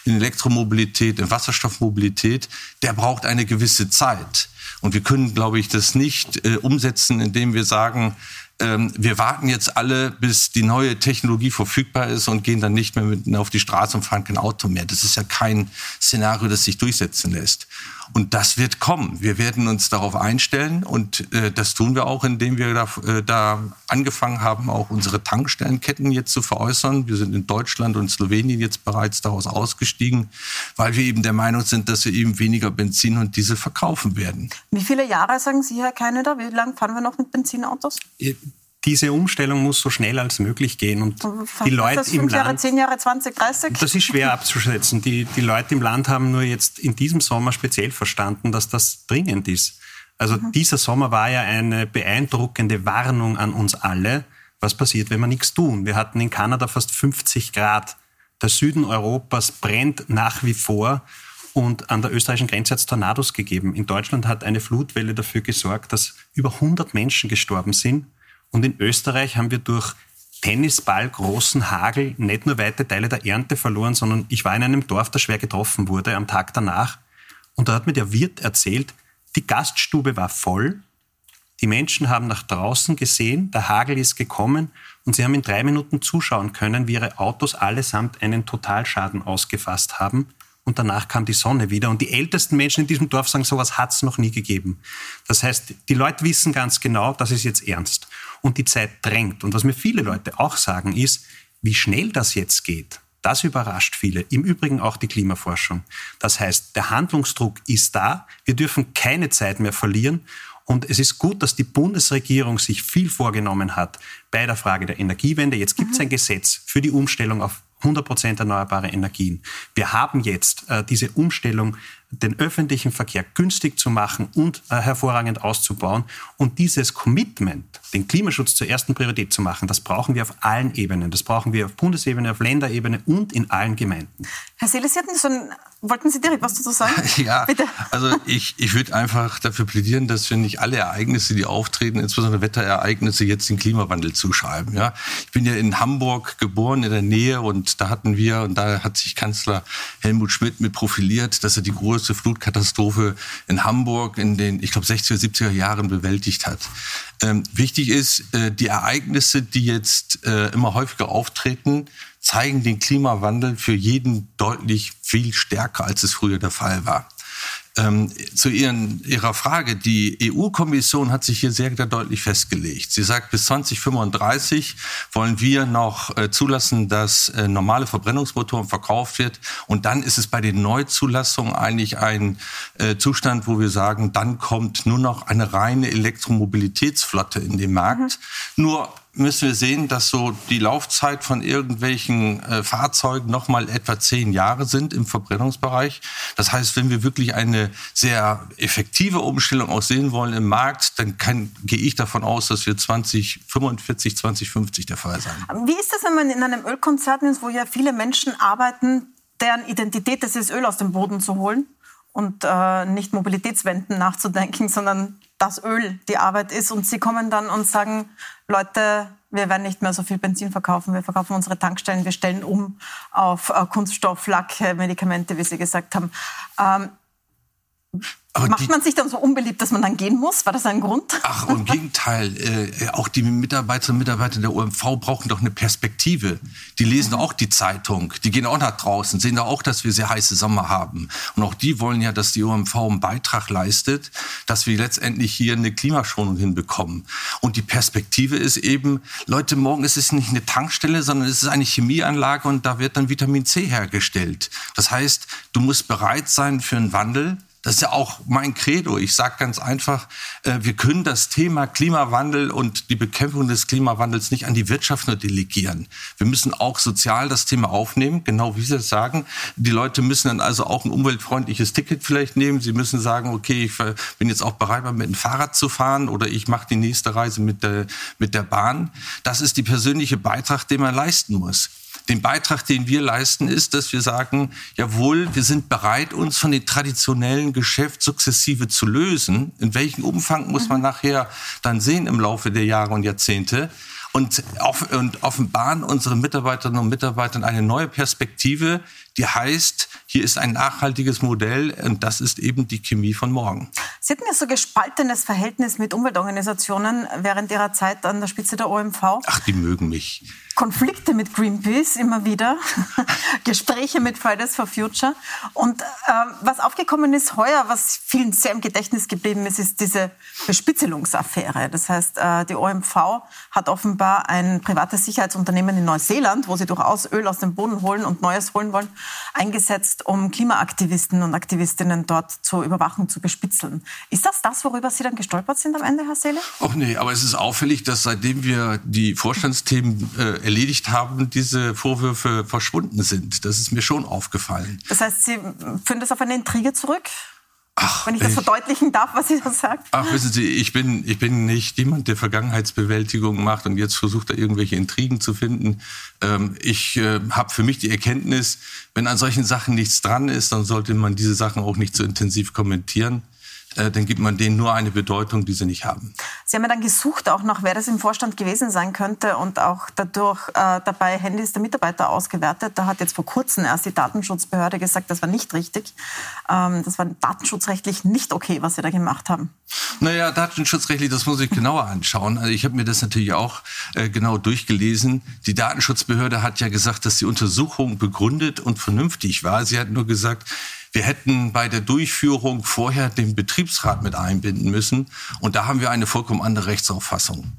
in Elektromobilität, in Wasserstoffmobilität, der braucht eine gewisse Zeit. Und wir können, glaube ich, das nicht äh, umsetzen, indem wir sagen, ähm, wir warten jetzt alle, bis die neue Technologie verfügbar ist und gehen dann nicht mehr mit auf die Straße und fahren kein Auto mehr. Das ist ja kein Szenario, das sich durchsetzen lässt. Und das wird kommen. Wir werden uns darauf einstellen und äh, das tun wir auch, indem wir da, äh, da angefangen haben, auch unsere Tankstellenketten jetzt zu veräußern. Wir sind in Deutschland und Slowenien jetzt bereits daraus ausgestiegen, weil wir eben der Meinung sind, dass wir eben weniger Benzin und Diesel verkaufen werden. Wie viele Jahre, sagen Sie, Herr Keineder, wie lange fahren wir noch mit Benzinautos? Diese Umstellung muss so schnell als möglich gehen. Und die Leute das fünf im Jahre, Land, zehn Jahre, 20, 30? Das ist schwer abzuschätzen. Die, die Leute im Land haben nur jetzt in diesem Sommer speziell verstanden, dass das dringend ist. Also mhm. dieser Sommer war ja eine beeindruckende Warnung an uns alle. Was passiert, wenn wir nichts tun? Wir hatten in Kanada fast 50 Grad. Der Süden Europas brennt nach wie vor. Und an der österreichischen Grenze hat es Tornados gegeben. In Deutschland hat eine Flutwelle dafür gesorgt, dass über 100 Menschen gestorben sind. Und in Österreich haben wir durch Tennisball großen Hagel nicht nur weite Teile der Ernte verloren, sondern ich war in einem Dorf, das schwer getroffen wurde am Tag danach. Und da hat mir der Wirt erzählt, die Gaststube war voll, die Menschen haben nach draußen gesehen, der Hagel ist gekommen und sie haben in drei Minuten zuschauen können, wie ihre Autos allesamt einen Totalschaden ausgefasst haben. Und danach kam die Sonne wieder. Und die ältesten Menschen in diesem Dorf sagen, sowas hat es noch nie gegeben. Das heißt, die Leute wissen ganz genau, das ist jetzt ernst und die Zeit drängt. Und was mir viele Leute auch sagen, ist, wie schnell das jetzt geht. Das überrascht viele. Im Übrigen auch die Klimaforschung. Das heißt, der Handlungsdruck ist da. Wir dürfen keine Zeit mehr verlieren. Und es ist gut, dass die Bundesregierung sich viel vorgenommen hat bei der Frage der Energiewende. Jetzt gibt es mhm. ein Gesetz für die Umstellung auf 100 Prozent erneuerbare Energien. Wir haben jetzt äh, diese Umstellung den öffentlichen Verkehr günstig zu machen und äh, hervorragend auszubauen. Und dieses Commitment, den Klimaschutz zur ersten Priorität zu machen, das brauchen wir auf allen Ebenen. Das brauchen wir auf Bundesebene, auf Länderebene und in allen Gemeinden. Herr Seele, Sie hatten so ein, wollten Sie direkt was dazu sagen? ja, Bitte. also ich, ich würde einfach dafür plädieren, dass wir nicht alle Ereignisse, die auftreten, insbesondere Wetterereignisse, jetzt den Klimawandel zuschreiben. Ja? Ich bin ja in Hamburg geboren, in der Nähe, und da hatten wir, und da hat sich Kanzler Helmut Schmidt mit profiliert, dass er die große größte Flutkatastrophe in Hamburg in den, ich glaube, 60er, 70er Jahren bewältigt hat. Ähm, wichtig ist, äh, die Ereignisse, die jetzt äh, immer häufiger auftreten, zeigen den Klimawandel für jeden deutlich viel stärker, als es früher der Fall war. Ähm, zu Ihren, Ihrer Frage, die EU-Kommission hat sich hier sehr deutlich festgelegt. Sie sagt, bis 2035 wollen wir noch äh, zulassen, dass äh, normale Verbrennungsmotoren verkauft wird. Und dann ist es bei den Neuzulassungen eigentlich ein äh, Zustand, wo wir sagen, dann kommt nur noch eine reine Elektromobilitätsflotte in den Markt. Mhm. Nur müssen wir sehen, dass so die Laufzeit von irgendwelchen äh, Fahrzeugen noch mal etwa zehn Jahre sind im Verbrennungsbereich. Das heißt, wenn wir wirklich eine sehr effektive Umstellung auch sehen wollen im Markt, dann kann, gehe ich davon aus, dass wir 2045, 2050 der Fall sein. Wie ist das, wenn man in einem Ölkonzern ist, wo ja viele Menschen arbeiten, deren Identität ist es, Öl aus dem Boden zu holen und äh, nicht Mobilitätswenden nachzudenken, sondern das Öl die Arbeit ist. Und sie kommen dann und sagen, Leute, wir werden nicht mehr so viel Benzin verkaufen, wir verkaufen unsere Tankstellen, wir stellen um auf äh, Kunststoff, Lack, Medikamente, wie Sie gesagt haben. Ähm, aber Macht man sich dann so unbeliebt, dass man dann gehen muss? War das ein Grund? Ach, im Gegenteil. Äh, auch die Mitarbeiterinnen und Mitarbeiter der OMV brauchen doch eine Perspektive. Die lesen mhm. auch die Zeitung. Die gehen auch nach draußen, sehen da auch, dass wir sehr heiße Sommer haben. Und auch die wollen ja, dass die OMV einen Beitrag leistet, dass wir letztendlich hier eine Klimaschonung hinbekommen. Und die Perspektive ist eben, Leute, morgen ist es nicht eine Tankstelle, sondern es ist eine Chemieanlage und da wird dann Vitamin C hergestellt. Das heißt, du musst bereit sein für einen Wandel das ist ja auch mein Credo. Ich sage ganz einfach, äh, wir können das Thema Klimawandel und die Bekämpfung des Klimawandels nicht an die Wirtschaft nur delegieren. Wir müssen auch sozial das Thema aufnehmen, genau wie Sie es sagen. Die Leute müssen dann also auch ein umweltfreundliches Ticket vielleicht nehmen. Sie müssen sagen, okay, ich bin jetzt auch bereit, mal mit dem Fahrrad zu fahren oder ich mache die nächste Reise mit der, mit der Bahn. Das ist die persönliche Beitrag, den man leisten muss den Beitrag, den wir leisten, ist, dass wir sagen, jawohl, wir sind bereit, uns von dem traditionellen Geschäft sukzessive zu lösen. In welchem Umfang muss man mhm. nachher dann sehen im Laufe der Jahre und Jahrzehnte und, auf, und offenbaren unseren Mitarbeiterinnen und Mitarbeitern eine neue Perspektive, die heißt, hier ist ein nachhaltiges Modell und das ist eben die Chemie von morgen. Sie hatten ja so gespaltenes Verhältnis mit Umweltorganisationen während Ihrer Zeit an der Spitze der OMV. Ach, die mögen mich. Konflikte mit Greenpeace immer wieder, Gespräche mit Fridays for Future. Und äh, was aufgekommen ist heuer, was vielen sehr im Gedächtnis geblieben ist, ist diese Bespitzelungsaffäre. Das heißt, äh, die OMV hat offenbar ein privates Sicherheitsunternehmen in Neuseeland, wo sie durchaus Öl aus dem Boden holen und Neues holen wollen, eingesetzt, um Klimaaktivisten und Aktivistinnen dort zur Überwachung zu bespitzeln. Ist das das, worüber Sie dann gestolpert sind am Ende, Herr Seele? Ach nee, aber es ist auffällig, dass seitdem wir die Vorstandsthemen äh, erledigt haben, diese Vorwürfe verschwunden sind. Das ist mir schon aufgefallen. Das heißt, Sie führen das auf eine Intrige zurück? Ach, Wenn ich das verdeutlichen darf, was Sie da sagt. Ach, wissen Sie, ich bin, ich bin nicht jemand, der Vergangenheitsbewältigung macht und jetzt versucht, da irgendwelche Intrigen zu finden. Ähm, ich äh, habe für mich die Erkenntnis, wenn an solchen Sachen nichts dran ist, dann sollte man diese Sachen auch nicht so intensiv kommentieren. Äh, dann gibt man denen nur eine Bedeutung, die sie nicht haben. Sie haben ja dann gesucht auch noch, wer das im Vorstand gewesen sein könnte und auch dadurch äh, dabei Handys der Mitarbeiter ausgewertet. Da hat jetzt vor kurzem erst die Datenschutzbehörde gesagt, das war nicht richtig. Ähm, das war datenschutzrechtlich nicht okay, was Sie da gemacht haben. Naja, datenschutzrechtlich, das muss ich genauer anschauen. Also ich habe mir das natürlich auch äh, genau durchgelesen. Die Datenschutzbehörde hat ja gesagt, dass die Untersuchung begründet und vernünftig war. Sie hat nur gesagt, wir hätten bei der Durchführung vorher den Betriebsrat mit einbinden müssen. Und da haben wir eine vollkommen andere Rechtsauffassung.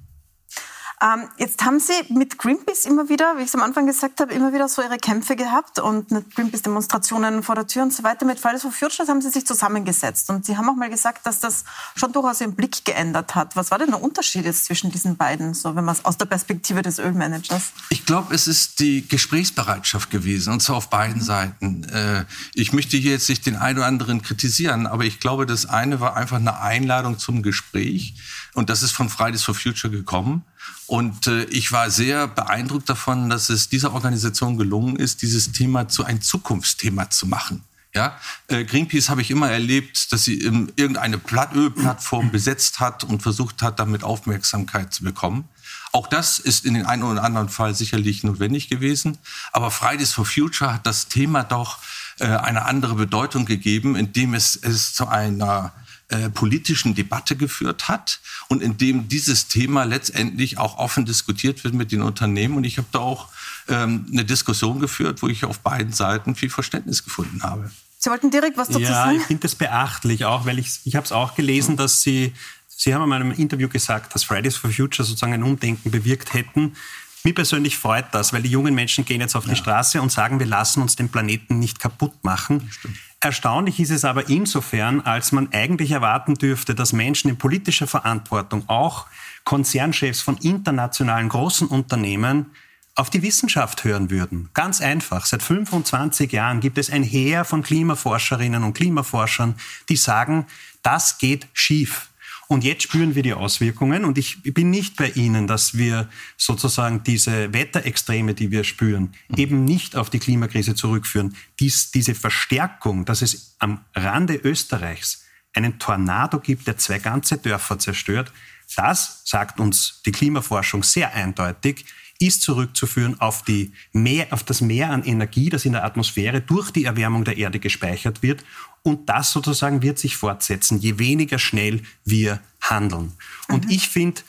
Ähm, jetzt haben Sie mit Greenpeace immer wieder, wie ich es am Anfang gesagt habe, immer wieder so Ihre Kämpfe gehabt und mit Greenpeace-Demonstrationen vor der Tür und so weiter. Mit Fridays for Future haben Sie sich zusammengesetzt und Sie haben auch mal gesagt, dass das schon durchaus Ihren Blick geändert hat. Was war denn der Unterschied jetzt zwischen diesen beiden, so wenn man es aus der Perspektive des Ölmanagers? Ich glaube, es ist die Gesprächsbereitschaft gewesen und zwar auf beiden mhm. Seiten. Äh, ich möchte hier jetzt nicht den einen oder anderen kritisieren, aber ich glaube, das eine war einfach eine Einladung zum Gespräch und das ist von Fridays for Future gekommen. Und äh, ich war sehr beeindruckt davon, dass es dieser Organisation gelungen ist, dieses Thema zu einem Zukunftsthema zu machen. Ja, äh, Greenpeace habe ich immer erlebt, dass sie irgendeine Ölplattform besetzt hat und versucht hat, damit Aufmerksamkeit zu bekommen. Auch das ist in den einen oder anderen Fall sicherlich notwendig gewesen. Aber Fridays for Future hat das Thema doch äh, eine andere Bedeutung gegeben, indem es, es zu einer äh, politischen Debatte geführt hat und in dem dieses Thema letztendlich auch offen diskutiert wird mit den Unternehmen. Und ich habe da auch ähm, eine Diskussion geführt, wo ich auf beiden Seiten viel Verständnis gefunden habe. Sie wollten direkt was dazu ja, sagen? Ja, ich finde das beachtlich, auch weil ich, ich habe es auch gelesen, dass Sie, Sie haben in meinem Interview gesagt, dass Fridays for Future sozusagen ein Umdenken bewirkt hätten. Mir persönlich freut das, weil die jungen Menschen gehen jetzt auf die Straße und sagen, wir lassen uns den Planeten nicht kaputt machen. Erstaunlich ist es aber insofern, als man eigentlich erwarten dürfte, dass Menschen in politischer Verantwortung, auch Konzernchefs von internationalen großen Unternehmen, auf die Wissenschaft hören würden. Ganz einfach. Seit 25 Jahren gibt es ein Heer von Klimaforscherinnen und Klimaforschern, die sagen, das geht schief. Und jetzt spüren wir die Auswirkungen. Und ich bin nicht bei Ihnen, dass wir sozusagen diese Wetterextreme, die wir spüren, eben nicht auf die Klimakrise zurückführen. Dies, diese Verstärkung, dass es am Rande Österreichs einen Tornado gibt, der zwei ganze Dörfer zerstört, das sagt uns die Klimaforschung sehr eindeutig, ist zurückzuführen auf, die Meer, auf das Meer an Energie, das in der Atmosphäre durch die Erwärmung der Erde gespeichert wird und das sozusagen wird sich fortsetzen, je weniger schnell wir handeln. Und mhm. ich finde,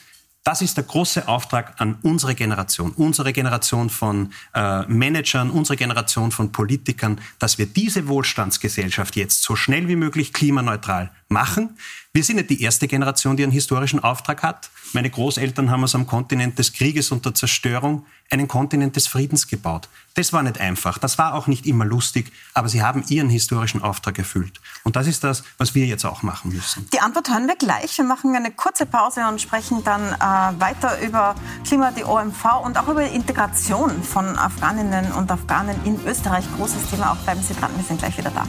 das ist der große Auftrag an unsere Generation, unsere Generation von äh, Managern, unsere Generation von Politikern, dass wir diese Wohlstandsgesellschaft jetzt so schnell wie möglich klimaneutral machen. Wir sind nicht die erste Generation, die einen historischen Auftrag hat. Meine Großeltern haben aus am Kontinent des Krieges und der Zerstörung einen Kontinent des Friedens gebaut. Das war nicht einfach, das war auch nicht immer lustig, aber sie haben ihren historischen Auftrag erfüllt. Und das ist das, was wir jetzt auch machen müssen. Die Antwort hören wir gleich. Wir machen eine kurze Pause und sprechen dann äh, weiter über Klima, die OMV und auch über die Integration von Afghaninnen und Afghanen in Österreich. Großes Thema, auch bleiben Sie dran, wir sind gleich wieder da.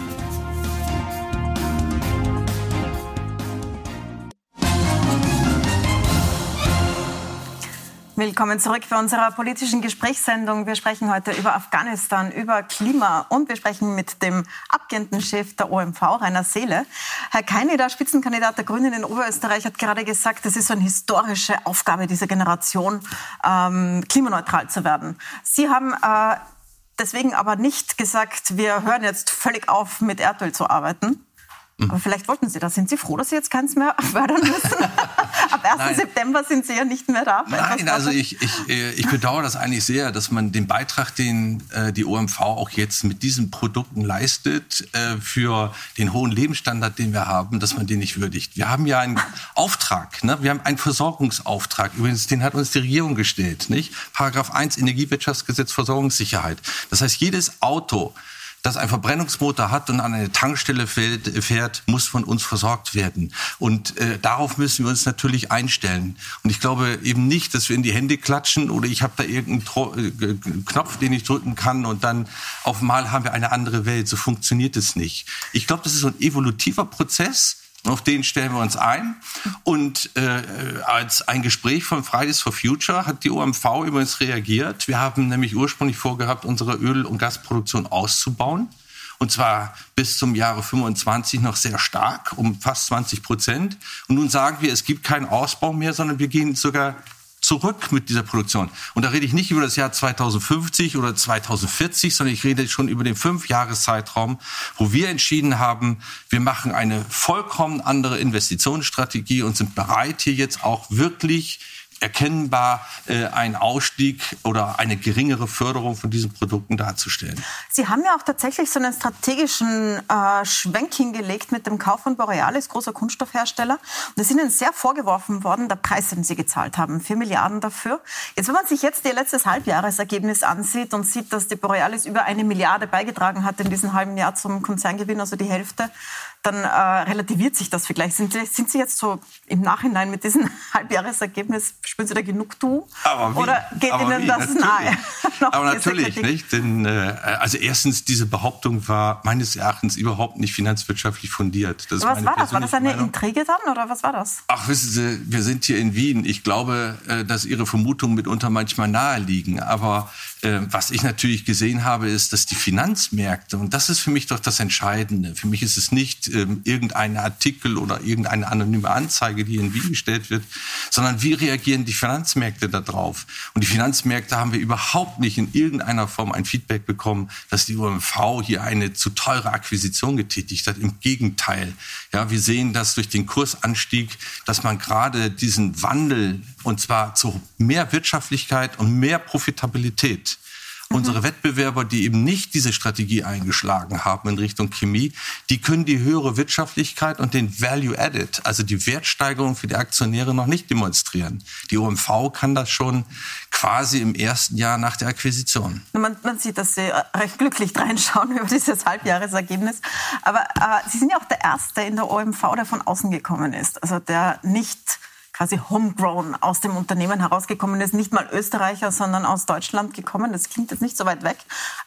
Willkommen zurück bei unserer politischen Gesprächssendung. Wir sprechen heute über Afghanistan, über Klima und wir sprechen mit dem abgehenden Chef der OMV, Rainer Seele. Herr Keini, der Spitzenkandidat der Grünen in Oberösterreich, hat gerade gesagt, es ist so eine historische Aufgabe dieser Generation, ähm, klimaneutral zu werden. Sie haben äh, deswegen aber nicht gesagt, wir hören jetzt völlig auf, mit Erdöl zu arbeiten. Mhm. Aber vielleicht wollten Sie das. Sind Sie froh, dass Sie jetzt keins mehr fördern müssen? Ab 1. Nein. September sind Sie ja nicht mehr da. Nein, also ich, ich, äh, ich bedauere das eigentlich sehr, dass man den Beitrag, den äh, die OMV auch jetzt mit diesen Produkten leistet, äh, für den hohen Lebensstandard, den wir haben, dass man den nicht würdigt. Wir haben ja einen Auftrag, ne? wir haben einen Versorgungsauftrag. Übrigens, den hat uns die Regierung gestellt. Nicht? Paragraph 1 Energiewirtschaftsgesetz Versorgungssicherheit. Das heißt, jedes Auto, das ein Verbrennungsmotor hat und an eine Tankstelle fährt, muss von uns versorgt werden. Und äh, darauf müssen wir uns natürlich einstellen. Und ich glaube eben nicht, dass wir in die Hände klatschen oder ich habe da irgendeinen Tro äh, Knopf, den ich drücken kann und dann auf einmal haben wir eine andere Welt. So funktioniert es nicht. Ich glaube, das ist so ein evolutiver Prozess auf den stellen wir uns ein. Und äh, als ein Gespräch von Fridays for Future hat die OMV übrigens reagiert. Wir haben nämlich ursprünglich vorgehabt, unsere Öl- und Gasproduktion auszubauen. Und zwar bis zum Jahre 25 noch sehr stark, um fast 20 Prozent. Und nun sagen wir, es gibt keinen Ausbau mehr, sondern wir gehen sogar zurück mit dieser Produktion. Und da rede ich nicht über das Jahr 2050 oder 2040, sondern ich rede schon über den Fünfjahreszeitraum, wo wir entschieden haben, wir machen eine vollkommen andere Investitionsstrategie und sind bereit, hier jetzt auch wirklich erkennbar äh, einen Ausstieg oder eine geringere Förderung von diesen Produkten darzustellen. Sie haben ja auch tatsächlich so einen strategischen äh, Schwenk hingelegt mit dem Kauf von Borealis, großer Kunststoffhersteller. Und es ist Ihnen sehr vorgeworfen worden, der Preis, den Sie gezahlt haben, 4 Milliarden dafür. Jetzt, wenn man sich jetzt Ihr letztes Halbjahresergebnis ansieht und sieht, dass die Borealis über eine Milliarde beigetragen hat in diesem halben Jahr zum Konzerngewinn, also die Hälfte, dann äh, relativiert sich das vielleicht. Sind, sind, Sie jetzt so im Nachhinein mit diesem Halbjahresergebnis, spüren Sie da Genugtuung? Aber wie? Oder geht Aber Ihnen wie? das natürlich. nahe? Aber natürlich nicht, denn äh, also erstens, diese Behauptung war meines Erachtens überhaupt nicht finanzwirtschaftlich fundiert. Was war das? War das eine Meinung. Intrige dann oder was war das? Ach, wissen Sie, wir sind hier in Wien. Ich glaube, äh, dass Ihre Vermutungen mitunter manchmal nahe liegen. Aber was ich natürlich gesehen habe, ist, dass die Finanzmärkte, und das ist für mich doch das Entscheidende, für mich ist es nicht ähm, irgendein Artikel oder irgendeine anonyme Anzeige, die in Wien gestellt wird, sondern wie reagieren die Finanzmärkte darauf? Und die Finanzmärkte haben wir überhaupt nicht in irgendeiner Form ein Feedback bekommen, dass die UMV hier eine zu teure Akquisition getätigt hat. Im Gegenteil. Ja, wir sehen das durch den Kursanstieg, dass man gerade diesen Wandel und zwar zu mehr Wirtschaftlichkeit und mehr Profitabilität Unsere Wettbewerber, die eben nicht diese Strategie eingeschlagen haben in Richtung Chemie, die können die höhere Wirtschaftlichkeit und den Value Added, also die Wertsteigerung für die Aktionäre noch nicht demonstrieren. Die OMV kann das schon quasi im ersten Jahr nach der Akquisition. Man, man sieht, dass Sie recht glücklich reinschauen über dieses Halbjahresergebnis. Aber äh, Sie sind ja auch der Erste in der OMV, der von außen gekommen ist. Also der nicht quasi homegrown aus dem Unternehmen herausgekommen ist, nicht mal Österreicher, sondern aus Deutschland gekommen. Das klingt jetzt nicht so weit weg,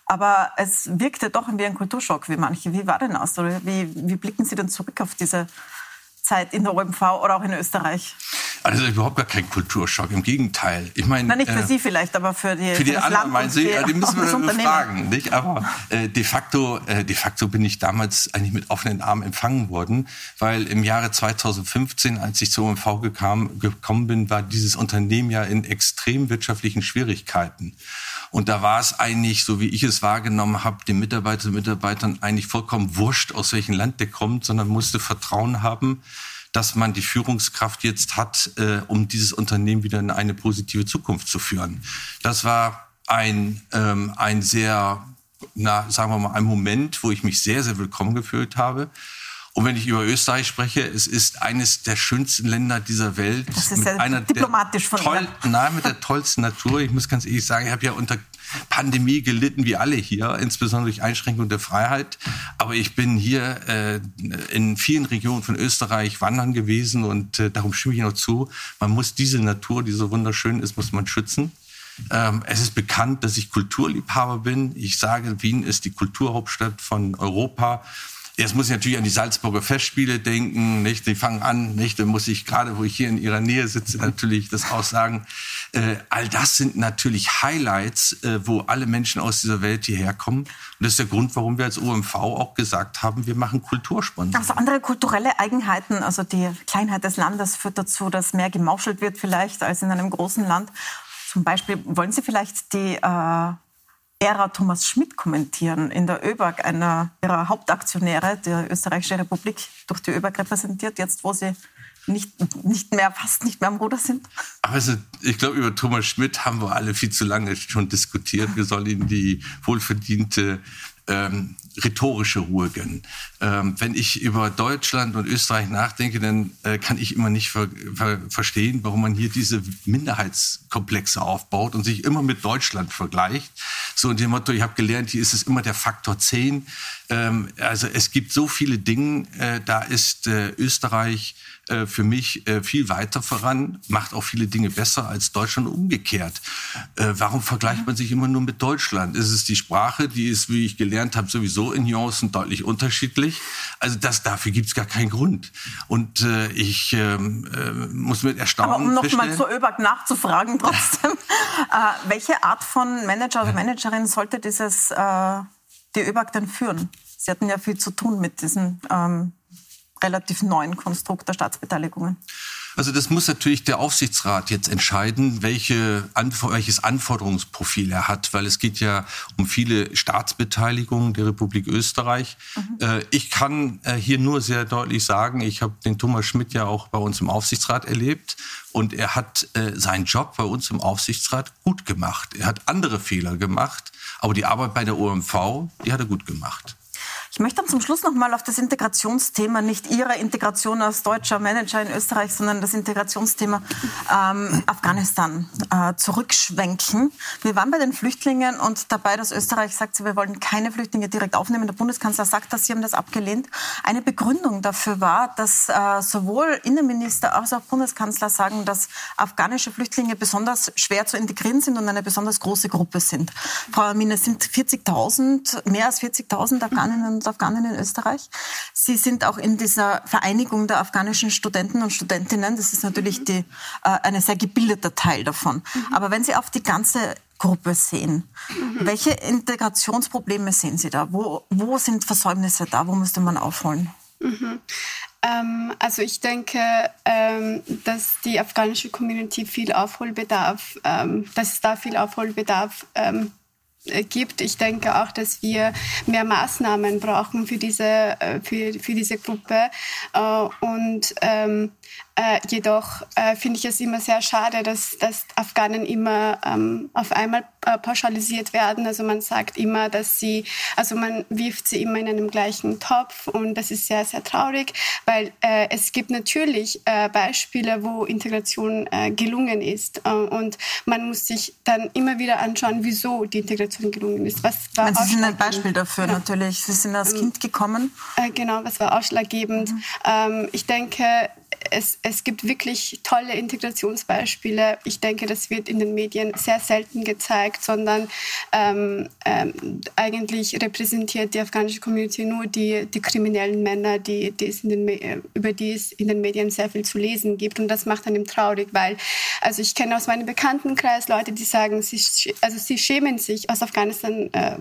aber es wirkte doch wie ein Kulturschock, wie manche. Wie war denn das? Oder wie, wie blicken Sie denn zurück auf diese Zeit in der OMV oder auch in Österreich? Also überhaupt gar kein Kulturschock, im Gegenteil. Ich meine, Na, nicht für äh, Sie vielleicht, aber für die für die für anderen, meinen Sie, ja, die müssen wir dann fragen, nicht? Aber äh, de facto, äh, de facto bin ich damals eigentlich mit offenen Armen empfangen worden, weil im Jahre 2015, als ich zur OMV gekam, gekommen bin, war dieses Unternehmen ja in extrem wirtschaftlichen Schwierigkeiten. Und da war es eigentlich, so wie ich es wahrgenommen habe, den Mitarbeiterinnen und Mitarbeitern eigentlich vollkommen wurscht, aus welchem Land der kommt, sondern musste Vertrauen haben, dass man die Führungskraft jetzt hat, äh, um dieses Unternehmen wieder in eine positive Zukunft zu führen. Das war ein, ähm, ein sehr, na, sagen wir mal, ein Moment, wo ich mich sehr, sehr willkommen gefühlt habe. Und wenn ich über Österreich spreche, es ist eines der schönsten Länder dieser Welt. Das ist mit ja einer diplomatisch von toll, Nein, mit der tollsten Natur. Ich muss ganz ehrlich sagen, ich habe ja unter Pandemie gelitten wie alle hier, insbesondere durch Einschränkung der Freiheit. Aber ich bin hier äh, in vielen Regionen von Österreich wandern gewesen und äh, darum stimme ich noch zu. Man muss diese Natur, die so wunderschön ist, muss man schützen. Ähm, es ist bekannt, dass ich Kulturliebhaber bin. Ich sage, Wien ist die Kulturhauptstadt von Europa. Jetzt muss ich natürlich an die Salzburger Festspiele denken, nicht? Die fangen an, nicht? Dann muss ich gerade, wo ich hier in ihrer Nähe sitze, natürlich das aussagen. Äh, all das sind natürlich Highlights, äh, wo alle Menschen aus dieser Welt hierher kommen. Und das ist der Grund, warum wir als OMV auch gesagt haben, wir machen Kultursponsor. Also andere kulturelle Eigenheiten, also die Kleinheit des Landes führt dazu, dass mehr gemauschelt wird vielleicht als in einem großen Land. Zum Beispiel wollen Sie vielleicht die äh Ära Thomas Schmidt kommentieren. In der ÖBAG, einer ihrer Hauptaktionäre, der Österreichische Republik, durch die ÖBAG repräsentiert, jetzt wo sie nicht, nicht mehr, fast nicht mehr am Ruder sind? Also, ich glaube, über Thomas Schmidt haben wir alle viel zu lange schon diskutiert. Wir sollen ihm die wohlverdiente ähm, rhetorische Ruhe gönnen. Ähm, wenn ich über Deutschland und Österreich nachdenke, dann äh, kann ich immer nicht ver ver verstehen, warum man hier diese Minderheitskomplexe aufbaut und sich immer mit Deutschland vergleicht. So in dem Motto, ich habe gelernt, hier ist es immer der Faktor 10. Ähm, also es gibt so viele Dinge, äh, da ist äh, Österreich äh, für mich äh, viel weiter voran, macht auch viele Dinge besser als Deutschland umgekehrt. Äh, warum vergleicht man sich immer nur mit Deutschland? Ist es die Sprache, die ist, wie ich gelernt habe, sowieso in Nuancen deutlich unterschiedlich? Also das, dafür gibt es gar keinen Grund. Und äh, ich ähm, äh, muss mit Erstaunen Aber um noch mal zur ÖBAG nachzufragen trotzdem, äh, welche Art von Manager oder Managerin sollte dieses äh, die ÖBAG denn führen? Sie hatten ja viel zu tun mit diesem ähm, relativ neuen Konstrukt der Staatsbeteiligungen? Also das muss natürlich der Aufsichtsrat jetzt entscheiden, welche, welches Anforderungsprofil er hat, weil es geht ja um viele Staatsbeteiligungen der Republik Österreich. Mhm. Äh, ich kann äh, hier nur sehr deutlich sagen, ich habe den Thomas Schmidt ja auch bei uns im Aufsichtsrat erlebt und er hat äh, seinen Job bei uns im Aufsichtsrat gut gemacht. Er hat andere Fehler gemacht, aber die Arbeit bei der OMV, die hat er gut gemacht. Ich möchte dann zum Schluss noch mal auf das Integrationsthema, nicht Ihre Integration als deutscher Manager in Österreich, sondern das Integrationsthema ähm, Afghanistan äh, zurückschwenken. Wir waren bei den Flüchtlingen und dabei, dass Österreich sagt, wir wollen keine Flüchtlinge direkt aufnehmen. Der Bundeskanzler sagt dass Sie haben das abgelehnt. Eine Begründung dafür war, dass äh, sowohl Innenminister als auch Bundeskanzler sagen, dass afghanische Flüchtlinge besonders schwer zu integrieren sind und eine besonders große Gruppe sind. Frau Amine, es sind 40.000, mehr als 40.000 Afghaninnen und Afghanen in Österreich. Sie sind auch in dieser Vereinigung der afghanischen Studenten und Studentinnen. Das ist natürlich die, äh, ein sehr gebildeter Teil davon. Mhm. Aber wenn Sie auf die ganze Gruppe sehen. Mhm. Welche Integrationsprobleme sehen Sie da? Wo, wo sind Versäumnisse da? Wo müsste man aufholen? Mhm. Ähm, also ich denke, ähm, dass die afghanische Community viel Aufholbedarf, ähm, dass es da viel Aufholbedarf ähm, äh, gibt. Ich denke auch, dass wir mehr Maßnahmen brauchen für diese, äh, für, für diese Gruppe. Äh, und ähm, äh, jedoch äh, finde ich es immer sehr schade, dass, dass Afghanen immer ähm, auf einmal äh, pauschalisiert werden. Also man sagt immer, dass sie, also man wirft sie immer in einem gleichen Topf und das ist sehr, sehr traurig, weil äh, es gibt natürlich äh, Beispiele, wo Integration äh, gelungen ist und man muss sich dann immer wieder anschauen, wieso die Integration gelungen ist. Was war Sie sind ein Beispiel dafür ja. natürlich. Sie sind als ähm, Kind gekommen. genau, was war ausschlaggebend? Mhm. Ähm, ich denke, es, es gibt wirklich tolle Integrationsbeispiele. Ich denke, das wird in den Medien sehr selten gezeigt, sondern ähm, ähm, eigentlich repräsentiert die afghanische Community nur die, die kriminellen Männer, die, die es in den, über die es in den Medien sehr viel zu lesen gibt. Und das macht einem traurig, weil also ich kenne aus meinem Bekanntenkreis Leute, die sagen, sie, also sie schämen sich, aus Afghanistan, äh,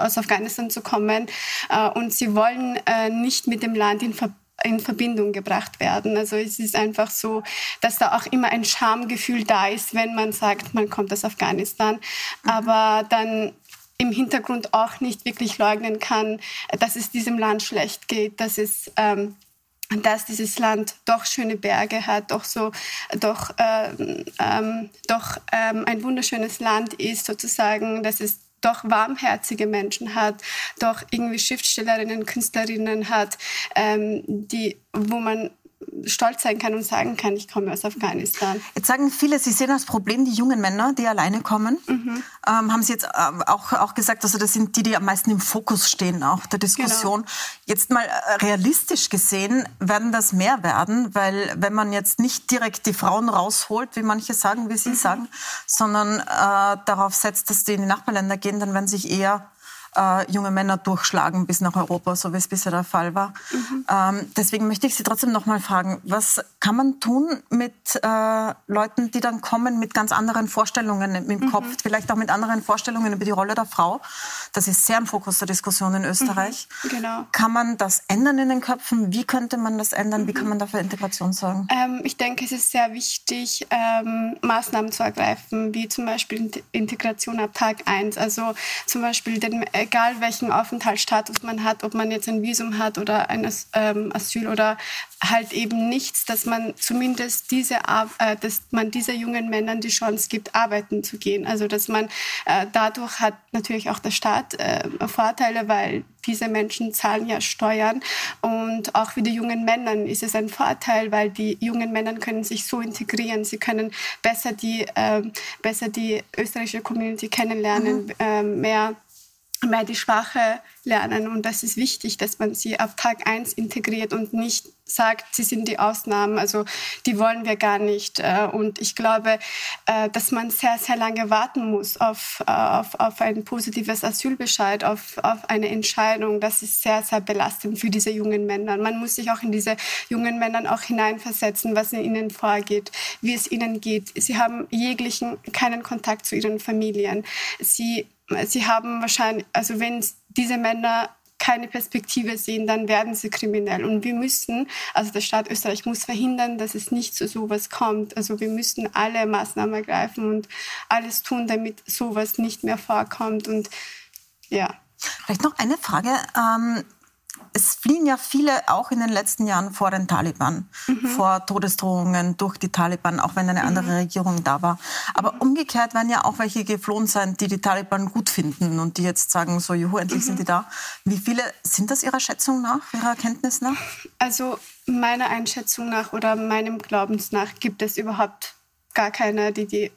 aus Afghanistan zu kommen äh, und sie wollen äh, nicht mit dem Land in Verbindung in Verbindung gebracht werden. Also es ist einfach so, dass da auch immer ein Schamgefühl da ist, wenn man sagt, man kommt aus Afghanistan, mhm. aber dann im Hintergrund auch nicht wirklich leugnen kann, dass es diesem Land schlecht geht, dass es ähm, dass dieses Land doch schöne Berge hat, doch so, doch, ähm, ähm, doch ähm, ein wunderschönes Land ist sozusagen, dass es doch warmherzige Menschen hat, doch irgendwie Schriftstellerinnen, Künstlerinnen hat, ähm, die, wo man stolz sein kann und sagen kann, ich komme aus Afghanistan. Jetzt sagen viele, Sie sehen das Problem die jungen Männer, die alleine kommen. Mhm. Ähm, haben Sie jetzt ähm, auch, auch gesagt, also das sind die, die am meisten im Fokus stehen, auch der Diskussion. Genau. Jetzt mal äh, realistisch gesehen werden das mehr werden, weil wenn man jetzt nicht direkt die Frauen rausholt, wie manche sagen, wie Sie mhm. sagen, sondern äh, darauf setzt, dass die in die Nachbarländer gehen, dann werden sich eher äh, junge Männer durchschlagen bis nach Europa, so wie es bisher der Fall war. Mhm. Ähm, deswegen möchte ich Sie trotzdem noch mal fragen, was kann man tun mit äh, Leuten, die dann kommen mit ganz anderen Vorstellungen im mhm. Kopf, vielleicht auch mit anderen Vorstellungen über die Rolle der Frau? Das ist sehr im Fokus der Diskussion in Österreich. Mhm. Genau. Kann man das ändern in den Köpfen? Wie könnte man das ändern? Wie kann mhm. man dafür Integration sorgen? Ähm, ich denke, es ist sehr wichtig, ähm, Maßnahmen zu ergreifen, wie zum Beispiel Integration ab Tag 1. Also zum Beispiel den egal welchen Aufenthaltsstatus man hat, ob man jetzt ein Visum hat oder ein ähm, Asyl oder halt eben nichts, dass man zumindest diese, äh, dass man diese jungen Männern die Chance gibt, arbeiten zu gehen. Also dass man äh, dadurch hat natürlich auch der Staat äh, Vorteile, weil diese Menschen zahlen ja Steuern und auch für die jungen Männer ist es ein Vorteil, weil die jungen Männer können sich so integrieren, sie können besser die, äh, besser die österreichische Community kennenlernen, mhm. äh, mehr mehr die Sprache lernen. Und das ist wichtig, dass man sie ab Tag eins integriert und nicht sagt, sie sind die Ausnahmen, also die wollen wir gar nicht. Äh, und ich glaube, äh, dass man sehr, sehr lange warten muss auf, äh, auf, auf ein positives Asylbescheid, auf, auf eine Entscheidung. Das ist sehr, sehr belastend für diese jungen Männer. Man muss sich auch in diese jungen Männer auch hineinversetzen, was in ihnen vorgeht, wie es ihnen geht. Sie haben jeglichen, keinen Kontakt zu ihren Familien. Sie sie haben wahrscheinlich, also wenn diese Männer keine Perspektive sehen, dann werden sie kriminell. Und wir müssen, also der Staat Österreich muss verhindern, dass es nicht zu sowas kommt. Also wir müssen alle Maßnahmen ergreifen und alles tun, damit sowas nicht mehr vorkommt. Und ja. Vielleicht noch eine Frage. Ähm es fliehen ja viele auch in den letzten Jahren vor den Taliban, mhm. vor Todesdrohungen durch die Taliban, auch wenn eine andere mhm. Regierung da war. Aber mhm. umgekehrt werden ja auch welche geflohen sein, die die Taliban gut finden und die jetzt sagen, so, juhu, endlich sind die da. Wie viele sind das Ihrer Schätzung nach, Ihrer Erkenntnis nach? Also meiner Einschätzung nach oder meinem Glaubens nach gibt es überhaupt gar keine, die die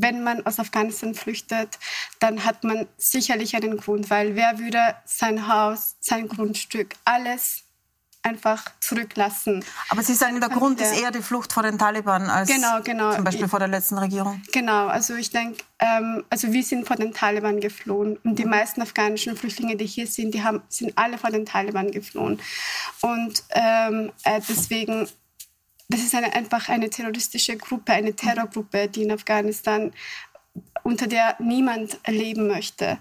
wenn man aus Afghanistan flüchtet, dann hat man sicherlich einen Grund, weil wer würde sein Haus, sein Grundstück, alles einfach zurücklassen. Aber Sie sagen, der Grund ist eher die Flucht vor den Taliban als genau, genau. zum Beispiel vor der letzten Regierung. Genau, also ich denke, ähm, also wir sind vor den Taliban geflohen und die meisten afghanischen Flüchtlinge, die hier sind, die haben, sind alle vor den Taliban geflohen. Und ähm, äh, deswegen das ist eine, einfach eine terroristische Gruppe, eine Terrorgruppe, die in Afghanistan unter der niemand leben möchte.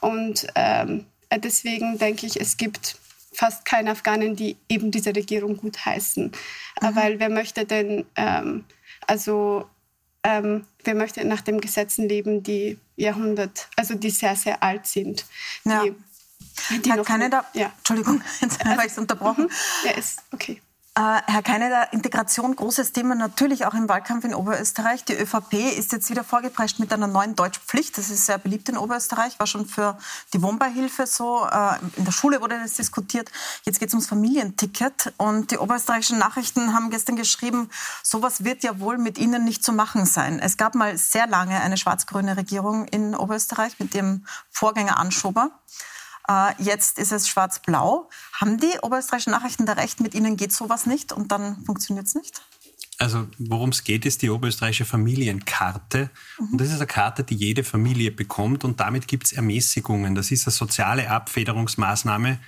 Und ähm, deswegen denke ich, es gibt fast keine Afghanen, die eben diese Regierung gutheißen. Mhm. Weil wer möchte denn, ähm, also ähm, wer möchte nach den Gesetzen leben, die Jahrhundert, also die sehr, sehr alt sind. Ja. Die, die Herr Kanada, ja. Entschuldigung, jetzt habe ich es unterbrochen. Mhm. Ja, ist okay. Äh, Herr Keineter, Integration, großes Thema natürlich auch im Wahlkampf in Oberösterreich. Die ÖVP ist jetzt wieder vorgeprescht mit einer neuen Deutschpflicht. Das ist sehr beliebt in Oberösterreich, war schon für die Wohnbeihilfe so. Äh, in der Schule wurde das diskutiert. Jetzt geht es ums Familienticket. Und die oberösterreichischen Nachrichten haben gestern geschrieben, sowas wird ja wohl mit Ihnen nicht zu machen sein. Es gab mal sehr lange eine schwarz-grüne Regierung in Oberösterreich mit dem Vorgänger Anschober. Äh, jetzt ist es schwarz-blau. Haben die oberösterreichischen Nachrichten da recht, mit ihnen geht sowas nicht und dann funktioniert es nicht? Also worum es geht, ist die oberösterreichische Familienkarte. Mhm. Und das ist eine Karte, die jede Familie bekommt und damit gibt es Ermäßigungen. Das ist eine soziale Abfederungsmaßnahme,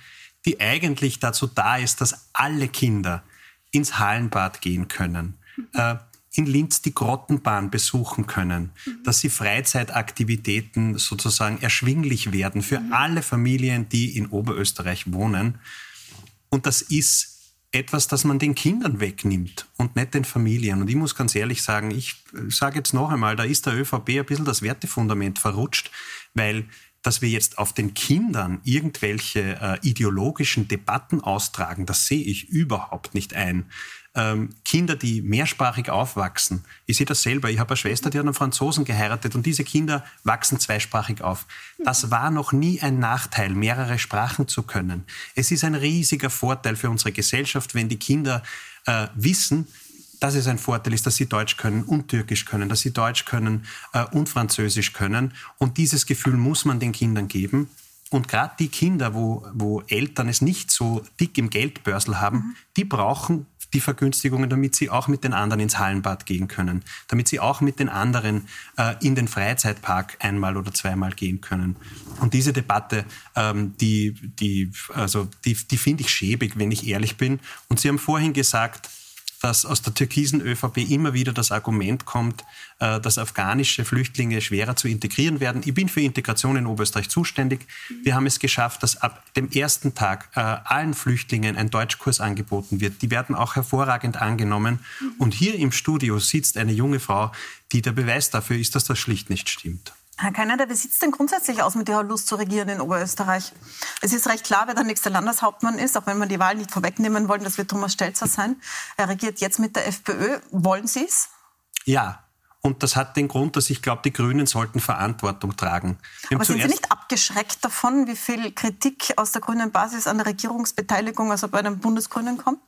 die eigentlich dazu da ist, dass alle Kinder ins Hallenbad gehen können. Mhm. Äh, in Linz die Grottenbahn besuchen können, mhm. dass sie Freizeitaktivitäten sozusagen erschwinglich werden für mhm. alle Familien, die in Oberösterreich wohnen. Und das ist etwas, das man den Kindern wegnimmt und nicht den Familien. Und ich muss ganz ehrlich sagen, ich sage jetzt noch einmal, da ist der ÖVP ein bisschen das Wertefundament verrutscht, weil dass wir jetzt auf den Kindern irgendwelche äh, ideologischen Debatten austragen, das sehe ich überhaupt nicht ein ähm, Kinder, die mehrsprachig aufwachsen. Ich sehe das selber. Ich habe eine Schwester, die hat einen Franzosen geheiratet und diese Kinder wachsen zweisprachig auf. Das war noch nie ein Nachteil, mehrere Sprachen zu können. Es ist ein riesiger Vorteil für unsere Gesellschaft, wenn die Kinder äh, wissen, dass es ein Vorteil ist, dass sie Deutsch können und Türkisch können, dass sie Deutsch können äh, und Französisch können. Und dieses Gefühl muss man den Kindern geben. Und gerade die Kinder, wo, wo Eltern es nicht so dick im Geldbörsel haben, mhm. die brauchen die Vergünstigungen, damit sie auch mit den anderen ins Hallenbad gehen können, damit sie auch mit den anderen äh, in den Freizeitpark einmal oder zweimal gehen können. Und diese Debatte, ähm, die, die, also die, die finde ich schäbig, wenn ich ehrlich bin. Und Sie haben vorhin gesagt, dass aus der türkisen ÖVP immer wieder das Argument kommt, äh, dass afghanische Flüchtlinge schwerer zu integrieren werden. Ich bin für Integration in Oberösterreich zuständig. Wir haben es geschafft, dass ab dem ersten Tag äh, allen Flüchtlingen ein Deutschkurs angeboten wird. Die werden auch hervorragend angenommen. Und hier im Studio sitzt eine junge Frau, die der Beweis dafür ist, dass das schlicht nicht stimmt. Herr Keinader, wie sieht es denn grundsätzlich aus mit Ihrer Lust zu regieren in Oberösterreich? Es ist recht klar, wer der nächste Landeshauptmann ist, auch wenn wir die Wahl nicht vorwegnehmen wollen, das wird Thomas Stelzer sein. Er regiert jetzt mit der FPÖ. Wollen Sie es? Ja, und das hat den Grund, dass ich glaube, die Grünen sollten Verantwortung tragen. Aber sind Sie nicht abgeschreckt davon, wie viel Kritik aus der grünen Basis an der Regierungsbeteiligung, also bei den Bundesgrünen kommt?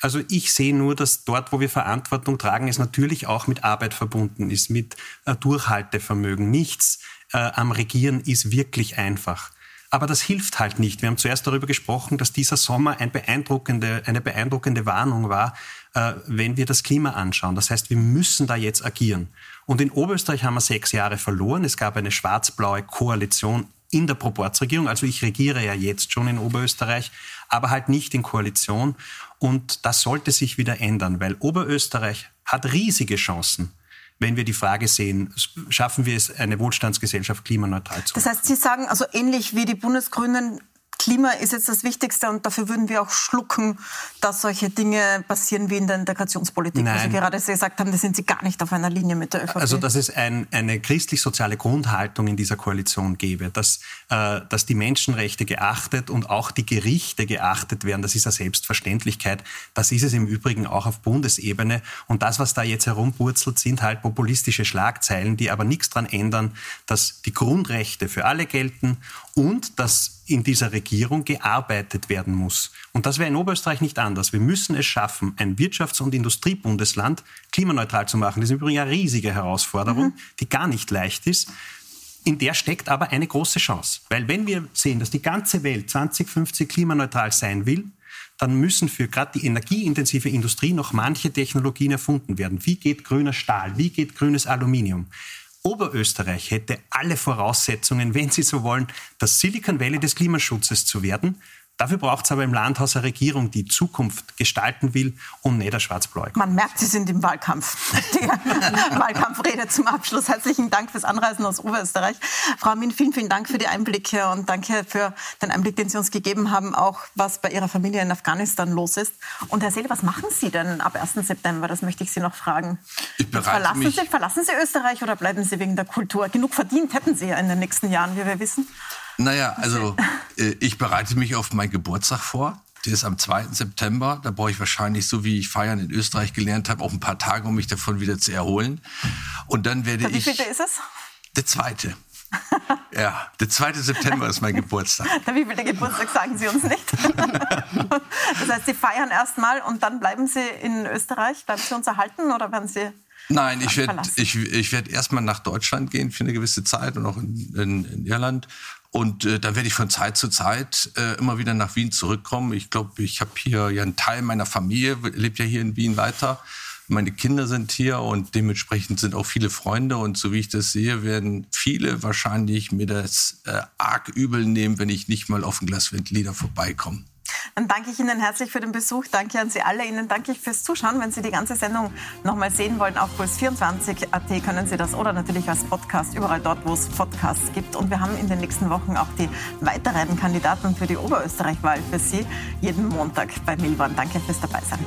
Also ich sehe nur, dass dort, wo wir Verantwortung tragen, es natürlich auch mit Arbeit verbunden ist, mit äh, Durchhaltevermögen. Nichts äh, am Regieren ist wirklich einfach. Aber das hilft halt nicht. Wir haben zuerst darüber gesprochen, dass dieser Sommer ein beeindruckende, eine beeindruckende Warnung war, äh, wenn wir das Klima anschauen. Das heißt, wir müssen da jetzt agieren. Und in Oberösterreich haben wir sechs Jahre verloren. Es gab eine schwarz-blaue Koalition in der Proporzregierung. Also ich regiere ja jetzt schon in Oberösterreich, aber halt nicht in Koalition. Und das sollte sich wieder ändern, weil Oberösterreich hat riesige Chancen, wenn wir die Frage sehen, schaffen wir es, eine Wohlstandsgesellschaft klimaneutral zu machen. Das heißt, Sie sagen also ähnlich wie die Bundesgrünen, Klima ist jetzt das Wichtigste und dafür würden wir auch schlucken, dass solche Dinge passieren wie in der Integrationspolitik, Nein. wo Sie gerade gesagt haben, da sind Sie gar nicht auf einer Linie mit der ÖVP. Also dass es ein, eine christlich-soziale Grundhaltung in dieser Koalition gäbe, dass, äh, dass die Menschenrechte geachtet und auch die Gerichte geachtet werden, das ist eine Selbstverständlichkeit. Das ist es im Übrigen auch auf Bundesebene. Und das, was da jetzt herumpurzelt, sind halt populistische Schlagzeilen, die aber nichts daran ändern, dass die Grundrechte für alle gelten und dass in dieser Regierung gearbeitet werden muss. Und das wäre in Oberösterreich nicht anders. Wir müssen es schaffen, ein Wirtschafts- und Industriebundesland klimaneutral zu machen. Das ist im Übrigen eine riesige Herausforderung, mhm. die gar nicht leicht ist. In der steckt aber eine große Chance. Weil wenn wir sehen, dass die ganze Welt 2050 klimaneutral sein will, dann müssen für gerade die energieintensive Industrie noch manche Technologien erfunden werden. Wie geht grüner Stahl? Wie geht grünes Aluminium? Oberösterreich hätte alle Voraussetzungen, wenn Sie so wollen, das Silicon Valley des Klimaschutzes zu werden. Dafür braucht es aber im Landhaus eine Regierung, die Zukunft gestalten will und nicht ein schwarz-blau. Man merkt, Sie sind im Wahlkampf. Die Wahlkampfrede zum Abschluss. Herzlichen Dank fürs Anreisen aus Oberösterreich. Frau Min, vielen, vielen Dank für die Einblicke und danke für den Einblick, den Sie uns gegeben haben, auch was bei Ihrer Familie in Afghanistan los ist. Und Herr Seele, was machen Sie denn ab 1. September? Das möchte ich Sie noch fragen. Ich verlassen, mich Sie, verlassen Sie Österreich oder bleiben Sie wegen der Kultur? Genug verdient hätten Sie ja in den nächsten Jahren, wie wir wissen. Naja, also äh, ich bereite mich auf meinen Geburtstag vor. Der ist am 2. September. Da brauche ich wahrscheinlich, so wie ich Feiern in Österreich gelernt habe, auch ein paar Tage, um mich davon wieder zu erholen. Und dann werde ich. Wie viel ist es? Der zweite. ja, der 2. September ist mein Geburtstag. Wie viel Geburtstag sagen Sie uns nicht? das heißt, Sie feiern erstmal und dann bleiben Sie in Österreich? Bleiben Sie uns erhalten oder werden Sie Nein, ich werde ich, ich werd erstmal nach Deutschland gehen für eine gewisse Zeit und auch in, in, in Irland und äh, dann werde ich von Zeit zu Zeit äh, immer wieder nach Wien zurückkommen. Ich glaube, ich habe hier ja einen Teil meiner Familie, lebt ja hier in Wien weiter. Meine Kinder sind hier und dementsprechend sind auch viele Freunde. Und so wie ich das sehe, werden viele wahrscheinlich mir das äh, arg übel nehmen, wenn ich nicht mal auf ein Glas Veltliner vorbeikomme. Dann danke ich Ihnen herzlich für den Besuch. Danke an Sie alle. Ihnen danke ich fürs Zuschauen. Wenn Sie die ganze Sendung nochmal sehen wollen, auf puls24.at können Sie das oder natürlich als Podcast überall dort, wo es Podcasts gibt. Und wir haben in den nächsten Wochen auch die weiteren Kandidaten für die Oberösterreich-Wahl für Sie jeden Montag bei Milborn. Danke fürs Dabeisein.